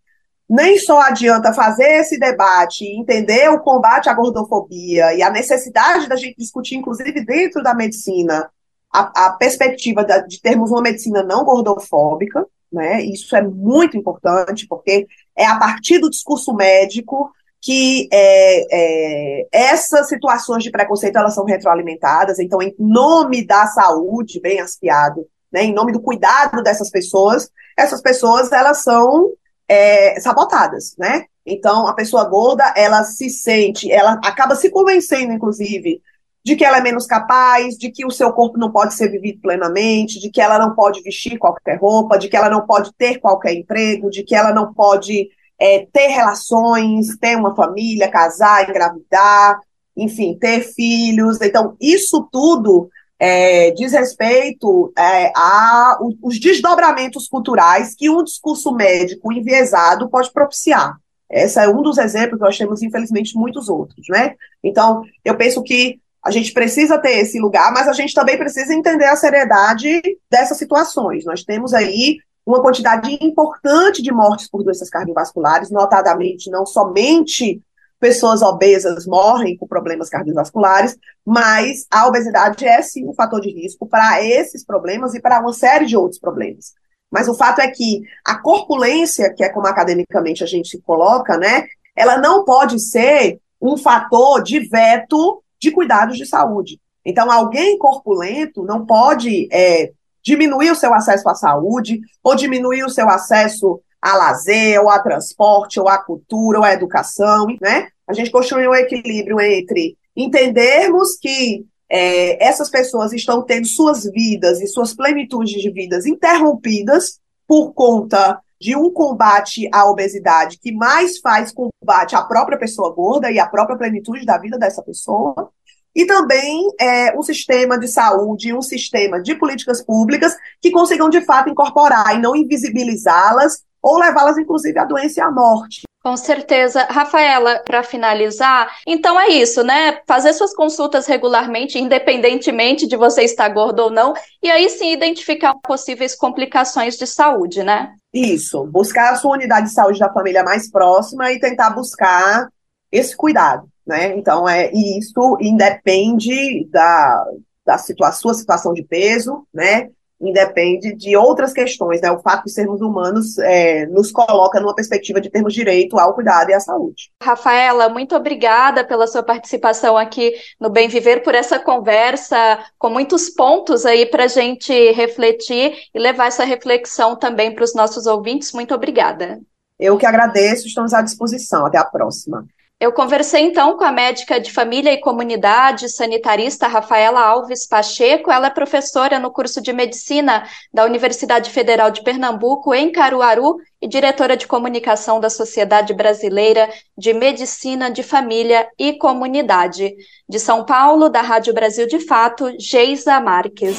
Speaker 13: nem só adianta fazer esse debate, entender o combate à gordofobia e a necessidade da gente discutir, inclusive dentro da medicina, a, a perspectiva da, de termos uma medicina não gordofóbica, né? Isso é muito importante, porque é a partir do discurso médico que é, é, essas situações de preconceito elas são retroalimentadas, então, em nome da saúde, bem aspiado, né, em nome do cuidado dessas pessoas, essas pessoas elas são é, sabotadas, né? Então, a pessoa gorda, ela se sente, ela acaba se convencendo, inclusive, de que ela é menos capaz, de que o seu corpo não pode ser vivido plenamente, de que ela não pode vestir qualquer roupa, de que ela não pode ter qualquer emprego, de que ela não pode é, ter relações, ter uma família, casar, engravidar, enfim, ter filhos. Então, isso tudo é, diz respeito é, a os desdobramentos culturais que um discurso médico enviesado pode propiciar. Esse é um dos exemplos, nós temos, infelizmente, muitos outros, né? Então, eu penso que a gente precisa ter esse lugar, mas a gente também precisa entender a seriedade dessas situações. Nós temos aí uma quantidade importante de mortes por doenças cardiovasculares, notadamente não somente pessoas obesas morrem com problemas cardiovasculares, mas a obesidade é sim um fator de risco para esses problemas e para uma série de outros problemas. Mas o fato é que a corpulência, que é como academicamente a gente coloca, né, ela não pode ser um fator de veto de cuidados de saúde. Então, alguém corpulento não pode é, diminuir o seu acesso à saúde, ou diminuir o seu acesso a lazer, ou a transporte, ou a cultura, ou a educação, né? A gente construiu um equilíbrio entre entendermos que é, essas pessoas estão tendo suas vidas e suas plenitudes de vidas interrompidas por conta de um combate à obesidade que mais faz combate à própria pessoa gorda e à própria plenitude da vida dessa pessoa, e também é, um sistema de saúde, um sistema de políticas públicas que consigam de fato incorporar e não invisibilizá-las ou levá-las inclusive à doença e à morte.
Speaker 12: Com certeza. Rafaela, para finalizar, então é isso, né? Fazer suas consultas regularmente, independentemente de você estar gordo ou não, e aí sim identificar possíveis complicações de saúde, né?
Speaker 13: Isso. Buscar a sua unidade de saúde da família mais próxima e tentar buscar esse cuidado né? Então, é, e isso independe da, da situa sua situação de peso, né? Independe de outras questões, né? O fato de sermos humanos é, nos coloca numa perspectiva de termos direito ao cuidado e à saúde.
Speaker 12: Rafaela, muito obrigada pela sua participação aqui no Bem Viver, por essa conversa com muitos pontos aí para a gente refletir e levar essa reflexão também para os nossos ouvintes. Muito obrigada.
Speaker 13: Eu que agradeço, estamos à disposição. Até a próxima.
Speaker 12: Eu conversei então com a médica de família e comunidade sanitarista Rafaela Alves Pacheco. Ela é professora no curso de medicina da Universidade Federal de Pernambuco, em Caruaru, e diretora de comunicação da Sociedade Brasileira de Medicina de Família e Comunidade. De São Paulo, da Rádio Brasil de Fato, Geisa Marques.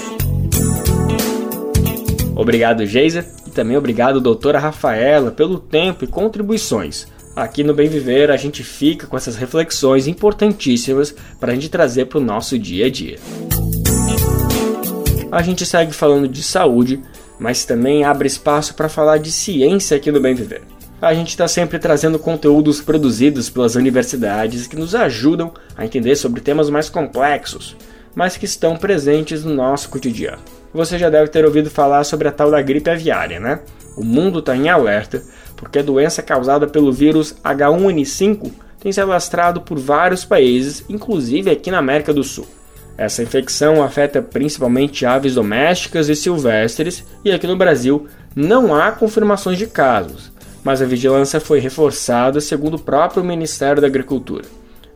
Speaker 2: Obrigado, Geisa, e também obrigado, doutora Rafaela, pelo tempo e contribuições. Aqui no Bem Viver a gente fica com essas reflexões importantíssimas para a gente trazer para o nosso dia a dia. A gente segue falando de saúde, mas também abre espaço para falar de ciência aqui no Bem Viver. A gente está sempre trazendo conteúdos produzidos pelas universidades que nos ajudam a entender sobre temas mais complexos, mas que estão presentes no nosso cotidiano. você já deve ter ouvido falar sobre a tal da gripe aviária, né? O mundo está em alerta porque a doença causada pelo vírus H1N5 tem se alastrado por vários países, inclusive aqui na América do Sul. Essa infecção afeta principalmente aves domésticas e silvestres, e aqui no Brasil não há confirmações de casos, mas a vigilância foi reforçada segundo o próprio Ministério da Agricultura.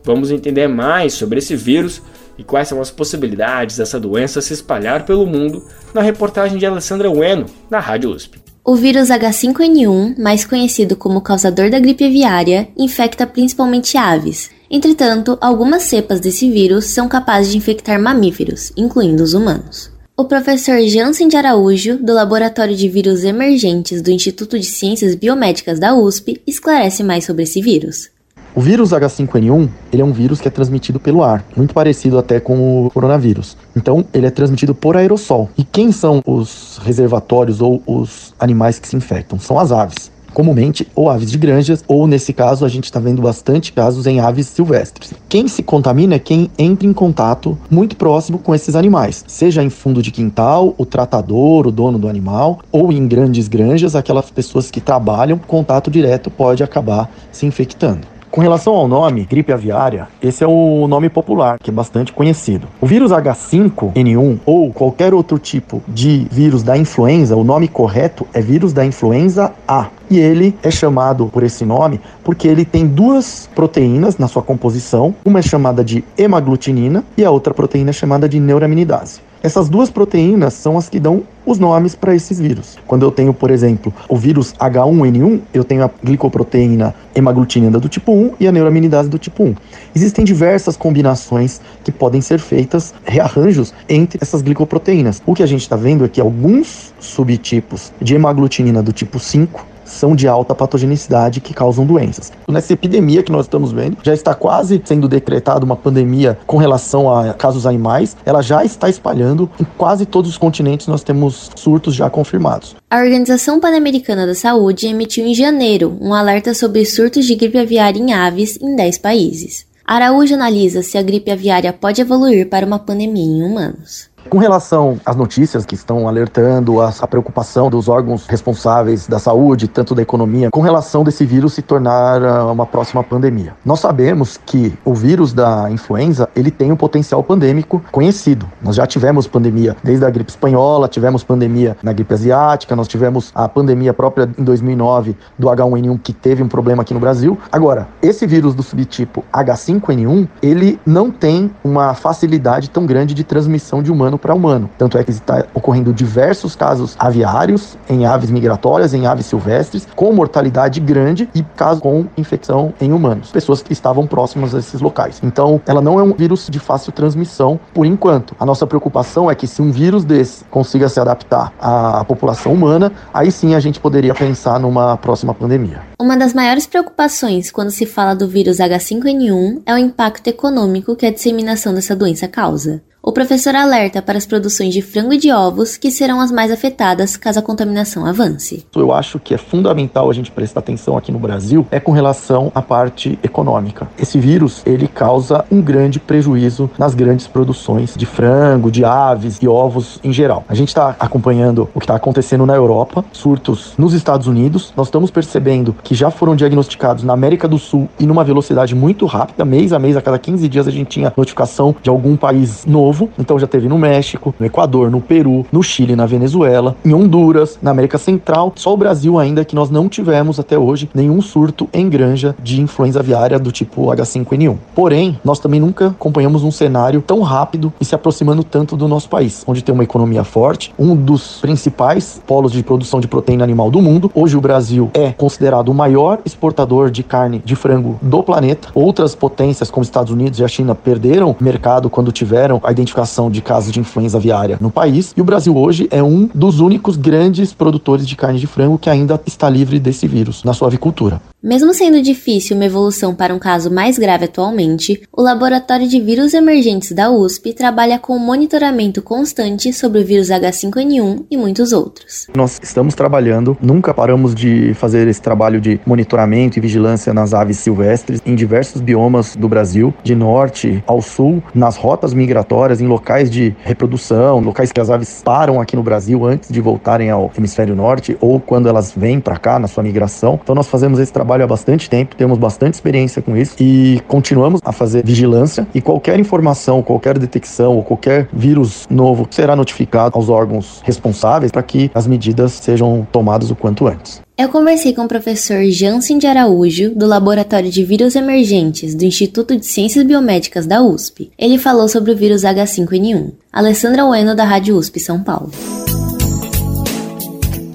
Speaker 2: Vamos entender mais sobre esse vírus e quais são as possibilidades dessa doença se espalhar pelo mundo na reportagem de Alessandra Ueno, da Rádio USP.
Speaker 14: O vírus H5N1, mais conhecido como causador da gripe aviária, infecta principalmente aves. Entretanto, algumas cepas desse vírus são capazes de infectar mamíferos, incluindo os humanos. O professor Jansen de Araújo, do Laboratório de Vírus Emergentes do Instituto de Ciências Biomédicas da USP, esclarece mais sobre esse vírus.
Speaker 15: O vírus H5N1, ele é um vírus que é transmitido pelo ar, muito parecido até com o coronavírus. Então, ele é transmitido por aerossol. E quem são os reservatórios ou os animais que se infectam? São as aves comumente ou aves de granjas, ou nesse caso a gente está vendo bastante casos em aves silvestres. Quem se contamina é quem entra em contato muito próximo com esses animais, seja em fundo de quintal, o tratador, o dono do animal, ou em grandes granjas, aquelas pessoas que trabalham, contato direto pode acabar se infectando. Com relação ao nome, gripe aviária, esse é o nome popular, que é bastante conhecido. O vírus H5N1 ou qualquer outro tipo de vírus da influenza, o nome correto é vírus da influenza A. E ele é chamado por esse nome porque ele tem duas proteínas na sua composição, uma é chamada de hemaglutinina e a outra proteína é chamada de neuraminidase. Essas duas proteínas são as que dão os nomes para esses vírus. Quando eu tenho, por exemplo, o vírus H1N1, eu tenho a glicoproteína hemaglutinina do tipo 1 e a neuraminidase do tipo 1. Existem diversas combinações que podem ser feitas, rearranjos entre essas glicoproteínas. O que a gente está vendo é que alguns subtipos de hemaglutinina do tipo 5 são de alta patogenicidade que causam doenças. Nessa epidemia que nós estamos vendo, já está quase sendo decretada uma pandemia com relação a casos animais, ela já está espalhando em quase todos os continentes, nós temos surtos já confirmados.
Speaker 14: A Organização Pan-Americana da Saúde emitiu em janeiro um alerta sobre surtos de gripe aviária em aves em 10 países. Araújo analisa se a gripe aviária pode evoluir para uma pandemia em humanos.
Speaker 15: Com relação às notícias que estão alertando a, a, preocupação dos órgãos responsáveis da saúde, tanto da economia, com relação desse vírus se tornar uh, uma próxima pandemia. Nós sabemos que o vírus da influenza, ele tem um potencial pandêmico conhecido. Nós já tivemos pandemia desde a gripe espanhola, tivemos pandemia na gripe asiática, nós tivemos a pandemia própria em 2009 do H1N1 que teve um problema aqui no Brasil. Agora, esse vírus do subtipo H5N1, ele não tem uma facilidade tão grande de transmissão de humano para humano. Tanto é que está ocorrendo diversos casos aviários, em aves migratórias, em aves silvestres, com mortalidade grande e casos com infecção em humanos, pessoas que estavam próximas a esses locais. Então, ela não é um vírus de fácil transmissão por enquanto. A nossa preocupação é que se um vírus desse consiga se adaptar à população humana, aí sim a gente poderia pensar numa próxima pandemia.
Speaker 14: Uma das maiores preocupações quando se fala do vírus H5N1 é o impacto econômico que a disseminação dessa doença causa. O professor alerta para as produções de frango e de ovos, que serão as mais afetadas caso a contaminação avance.
Speaker 15: Eu acho que é fundamental a gente prestar atenção aqui no Brasil é com relação à parte econômica. Esse vírus, ele causa um grande prejuízo nas grandes produções de frango, de aves e ovos em geral. A gente está acompanhando o que está acontecendo na Europa, surtos nos Estados Unidos. Nós estamos percebendo que já foram diagnosticados na América do Sul e numa velocidade muito rápida, mês a mês, a cada 15 dias a gente tinha notificação de algum país novo novo. Então já teve no México, no Equador, no Peru, no Chile, na Venezuela, em Honduras, na América Central. Só o Brasil ainda que nós não tivemos até hoje nenhum surto em granja de influenza aviária do tipo H5N1. Porém, nós também nunca acompanhamos um cenário tão rápido e se aproximando tanto do nosso país, onde tem uma economia forte, um dos principais polos de produção de proteína animal do mundo. Hoje o Brasil é considerado o maior exportador de carne de frango do planeta. Outras potências como Estados Unidos e a China perderam mercado quando tiveram a identificação de casos de influenza aviária no país. E o Brasil hoje é um dos únicos grandes produtores de carne de frango que ainda está livre desse vírus na sua avicultura.
Speaker 14: Mesmo sendo difícil uma evolução para um caso mais grave atualmente, o Laboratório de Vírus Emergentes da USP trabalha com um monitoramento constante sobre o vírus H5N1 e muitos outros.
Speaker 15: Nós estamos trabalhando, nunca paramos de fazer esse trabalho de monitoramento e vigilância nas aves silvestres em diversos biomas do Brasil, de norte ao sul, nas rotas migratórias, em locais de reprodução, locais que as aves param aqui no Brasil antes de voltarem ao hemisfério norte ou quando elas vêm para cá na sua migração. Então nós fazemos esse trabalho trabalho há bastante tempo, temos bastante experiência com isso e continuamos a fazer vigilância e qualquer informação, qualquer detecção ou qualquer vírus novo será notificado aos órgãos responsáveis para que as medidas sejam tomadas o quanto antes.
Speaker 14: Eu conversei com o professor Jansen de Araújo, do Laboratório de Vírus Emergentes do Instituto de Ciências Biomédicas da USP. Ele falou sobre o vírus H5N1. Alessandra Ueno, da Rádio USP São Paulo.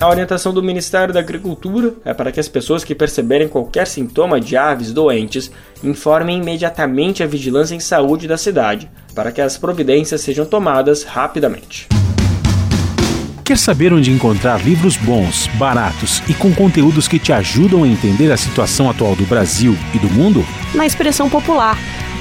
Speaker 2: A orientação do Ministério da Agricultura é para que as pessoas que perceberem qualquer sintoma de aves doentes informem imediatamente a vigilância em saúde da cidade, para que as providências sejam tomadas rapidamente.
Speaker 16: Quer saber onde encontrar livros bons, baratos e com conteúdos que te ajudam a entender a situação atual do Brasil e do mundo?
Speaker 17: Na Expressão Popular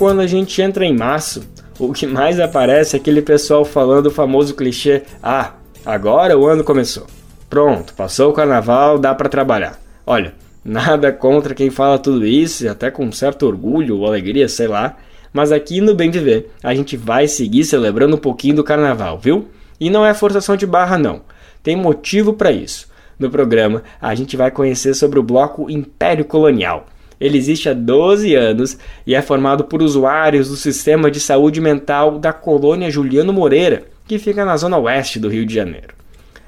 Speaker 2: Quando a gente entra em março, o que mais aparece é aquele pessoal falando o famoso clichê: ah, agora o ano começou. Pronto, passou o carnaval, dá para trabalhar. Olha, [LAUGHS] nada contra quem fala tudo isso, até com certo orgulho ou alegria, sei lá. Mas aqui no Bem Viver, a gente vai seguir celebrando um pouquinho do carnaval, viu? E não é forçação de barra, não. Tem motivo para isso. No programa, a gente vai conhecer sobre o bloco Império Colonial ele existe há 12 anos e é formado por usuários do sistema de saúde mental da colônia Juliano Moreira, que fica na zona oeste do Rio de Janeiro.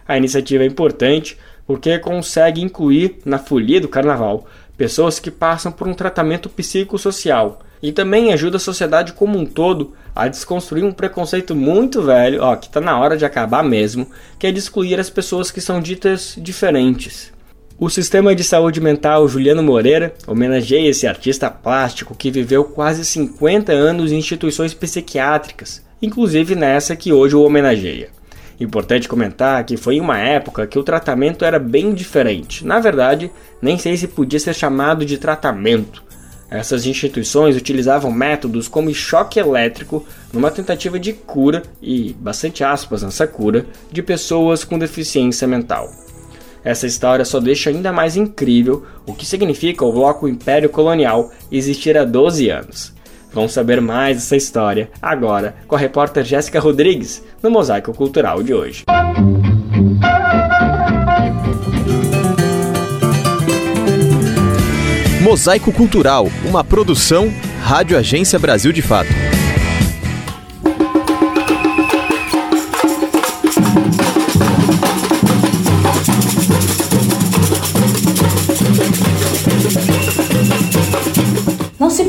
Speaker 2: A iniciativa é importante porque consegue incluir na folia do carnaval pessoas que passam por um tratamento psicossocial e também ajuda a sociedade como um todo a desconstruir um preconceito muito velho, ó, que está na hora de acabar mesmo, que é de excluir as pessoas que são ditas diferentes. O Sistema de Saúde Mental Juliano Moreira homenageia esse artista plástico que viveu quase 50 anos em instituições psiquiátricas, inclusive nessa que hoje o homenageia. Importante comentar que foi em uma época que o tratamento era bem diferente. Na verdade, nem sei se podia ser chamado de tratamento. Essas instituições utilizavam métodos como choque elétrico numa tentativa de cura, e bastante aspas nessa cura, de pessoas com deficiência mental. Essa história só deixa ainda mais incrível o que significa o bloco Império Colonial existir há 12 anos. Vamos saber mais dessa história agora com a repórter Jéssica Rodrigues no Mosaico Cultural de hoje.
Speaker 18: Mosaico Cultural, uma produção Rádio Agência Brasil de Fato.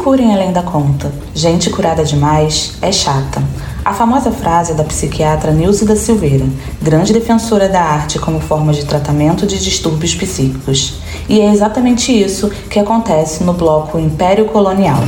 Speaker 19: Curem além da conta. Gente curada demais é chata. A famosa frase da psiquiatra Nilce da Silveira, grande defensora da arte como forma de tratamento de distúrbios psíquicos. E é exatamente isso que acontece no bloco Império Colonial.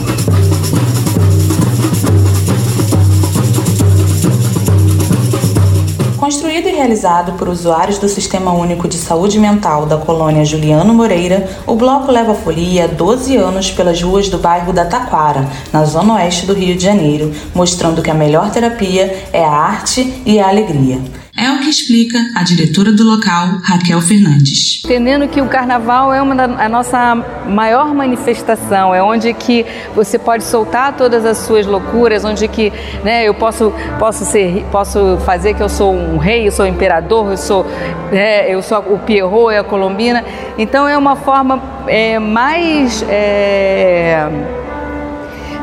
Speaker 19: Construído e realizado por usuários do Sistema Único de Saúde Mental da colônia Juliano Moreira, o bloco leva folia há 12 anos pelas ruas do bairro da Taquara, na zona oeste do Rio de Janeiro, mostrando que a melhor terapia é a arte e a alegria. É o que explica a diretora do local, Raquel Fernandes.
Speaker 20: Entendendo que o carnaval é uma da, a nossa maior manifestação, é onde que você pode soltar todas as suas loucuras, onde que né, eu posso, posso, ser, posso fazer que eu sou um rei, eu sou um imperador, eu sou, é, eu sou o Pierrot e a Colombina. Então é uma forma é, mais. É,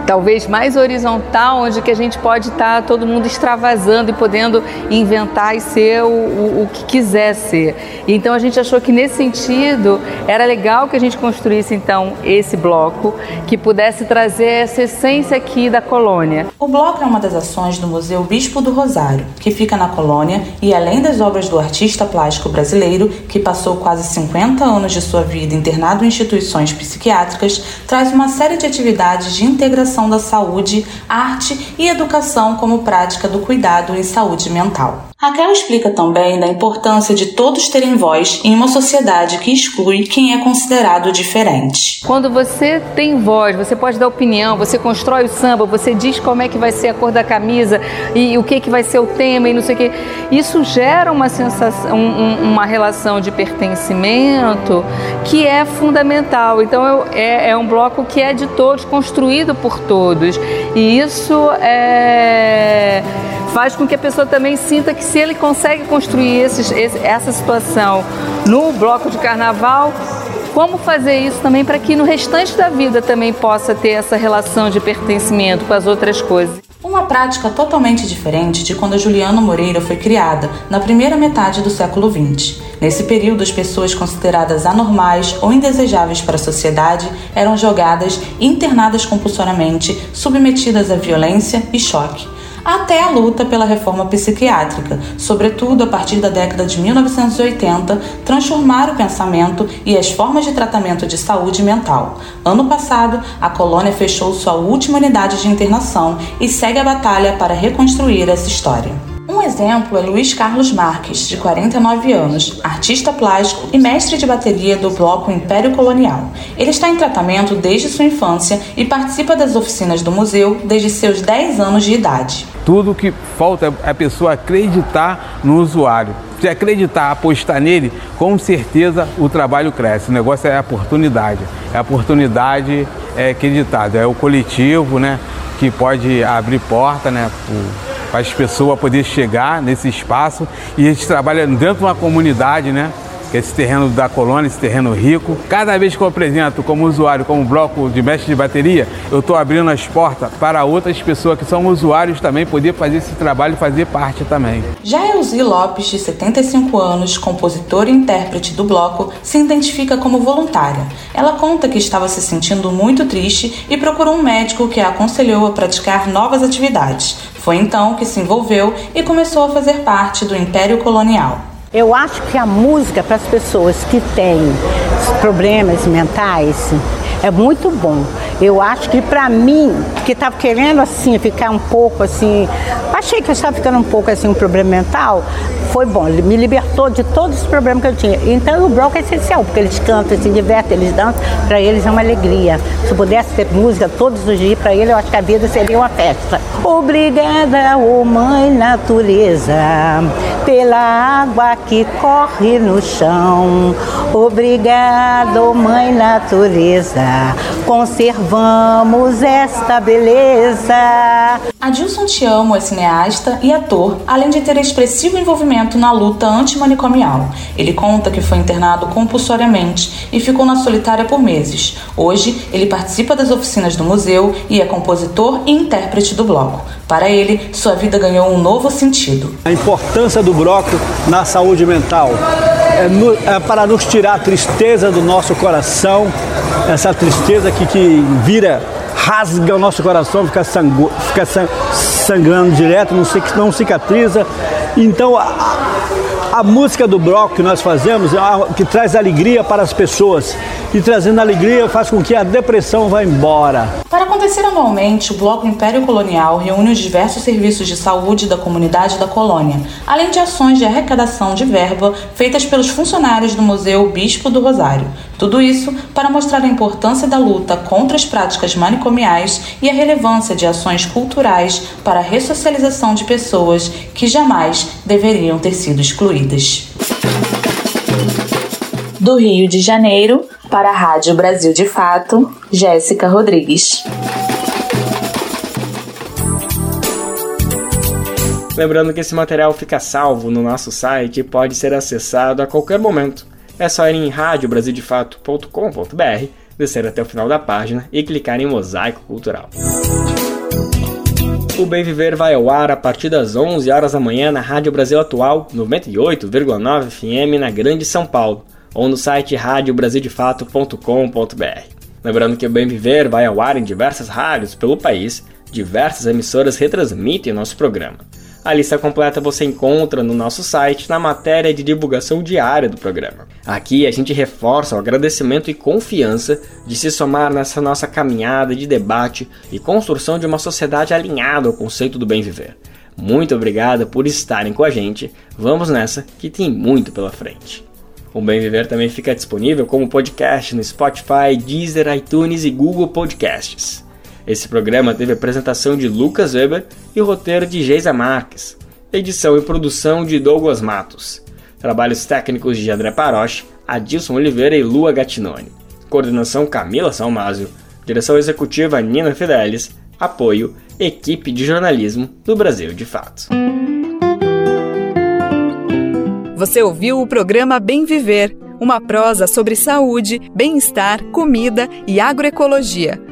Speaker 20: talvez mais horizontal, onde que a gente pode estar tá todo mundo extravasando e podendo inventar e ser o, o, o, que quiser ser. Então a gente achou que nesse sentido era legal que a gente construísse então esse bloco que pudesse trazer essa essência aqui da colônia.
Speaker 19: O bloco é uma das ações do Museu Bispo do Rosário, que fica na colônia e além das obras do artista plástico brasileiro, que passou quase 50 anos de sua vida internado em instituições psiquiátricas, traz uma série de atividades de integração da saúde, arte e educação como prática do cuidado em saúde mental. Raquel explica também da importância de todos terem voz em uma sociedade que exclui quem é considerado diferente.
Speaker 20: Quando você tem voz, você pode dar opinião, você constrói o samba, você diz como é que vai ser a cor da camisa e o que, que vai ser o tema e não sei o que. Isso gera uma sensação, um, uma relação de pertencimento que é fundamental. Então é, é um bloco que é de todos, construído por todos. E isso é faz com que a pessoa também sinta que se ele consegue construir esses, esse, essa situação no bloco de carnaval, como fazer isso também para que no restante da vida também possa ter essa relação de pertencimento com as outras coisas.
Speaker 19: Uma prática totalmente diferente de quando a Juliana Moreira foi criada, na primeira metade do século XX. Nesse período, as pessoas consideradas anormais ou indesejáveis para a sociedade eram jogadas internadas compulsoriamente, submetidas à violência e choque até a luta pela reforma psiquiátrica, sobretudo a partir da década de 1980, transformar o pensamento e as formas de tratamento de saúde mental. Ano passado, a colônia fechou sua última unidade de internação e segue a batalha para reconstruir essa história. Um exemplo é Luiz Carlos Marques, de 49 anos, artista plástico e mestre de bateria do bloco Império Colonial. Ele está em tratamento desde sua infância e participa das oficinas do museu desde seus 10 anos de idade.
Speaker 21: Tudo que falta é a pessoa acreditar no usuário. Se acreditar, apostar nele, com certeza o trabalho cresce. O negócio é a oportunidade. É a oportunidade é acreditada. É o coletivo, né? Que pode abrir porta, né? Para as pessoas poderem chegar nesse espaço e a gente trabalha dentro de uma comunidade, né? Que é esse terreno da colônia, esse terreno rico. Cada vez que eu apresento como usuário, como bloco de mestre de bateria, eu estou abrindo as portas para outras pessoas que são usuários também poder fazer esse trabalho e fazer parte também.
Speaker 19: Já Elzi Lopes, de 75 anos, compositora e intérprete do bloco, se identifica como voluntária. Ela conta que estava se sentindo muito triste e procurou um médico que a aconselhou a praticar novas atividades. Foi então que se envolveu e começou a fazer parte do Império Colonial.
Speaker 22: Eu acho que a música para as pessoas que têm problemas mentais é muito bom. Eu acho que para mim, que estava querendo assim ficar um pouco assim, achei que eu estava ficando um pouco assim um problema mental, foi bom. Ele me libertou de todos os problemas que eu tinha. Então o bloco é essencial, porque eles cantam, se divertem, eles dançam, para eles é uma alegria. Se pudesse ter música todos os dias para ele, eu acho que a vida seria uma festa. Obrigada, oh mãe natureza, pela água que corre no chão. Obrigada, oh mãe natureza conservamos esta beleza.
Speaker 19: Adilson Tiamo é cineasta e ator, além de ter expressivo envolvimento na luta antimanicomial. Ele conta que foi internado compulsoriamente e ficou na solitária por meses. Hoje, ele participa das oficinas do museu e é compositor e intérprete do bloco. Para ele, sua vida ganhou um novo sentido.
Speaker 23: A importância do bloco na saúde mental é, no, é para nos tirar a tristeza do nosso coração, essa tristeza que, que vira, rasga o nosso coração, fica, sangu, fica sangrando direto, não, não cicatriza. Então, a, a música do bloco que nós fazemos é que traz alegria para as pessoas e trazendo alegria faz com que a depressão vá embora.
Speaker 19: Para acontecer anualmente, o Bloco Império Colonial reúne os diversos serviços de saúde da comunidade da colônia, além de ações de arrecadação de verba feitas pelos funcionários do Museu Bispo do Rosário. Tudo isso para mostrar a importância da luta contra as práticas manicomiais e a relevância de ações culturais para a ressocialização de pessoas que jamais deveriam ter sido excluídas. Do Rio de Janeiro, para a Rádio Brasil de Fato, Jéssica Rodrigues.
Speaker 2: Lembrando que esse material fica salvo no nosso site e pode ser acessado a qualquer momento. É só ir em radiobrasildefato.com.br, descer até o final da página e clicar em Mosaico Cultural. O Bem Viver vai ao ar a partir das 11 horas da manhã na Rádio Brasil Atual, 98,9 FM na Grande São Paulo, ou no site radiobrasildefato.com.br. Lembrando que o Bem Viver vai ao ar em diversas rádios pelo país, diversas emissoras retransmitem nosso programa. A lista completa você encontra no nosso site na matéria de divulgação diária do programa. Aqui a gente reforça o agradecimento e confiança de se somar nessa nossa caminhada de debate e construção de uma sociedade alinhada ao conceito do bem viver. Muito obrigado por estarem com a gente. Vamos nessa que tem muito pela frente. O Bem Viver também fica disponível como podcast no Spotify, Deezer, iTunes e Google Podcasts. Esse programa teve apresentação de Lucas Weber e roteiro de Geisa Marques, edição e produção de Douglas Matos, trabalhos técnicos de André Paroche, Adilson Oliveira e Lua Gattinoni, coordenação Camila Salmásio, direção executiva Nina Fidelis, apoio Equipe de Jornalismo do Brasil de Fato.
Speaker 1: Você ouviu o programa Bem Viver, uma prosa sobre saúde, bem-estar, comida e agroecologia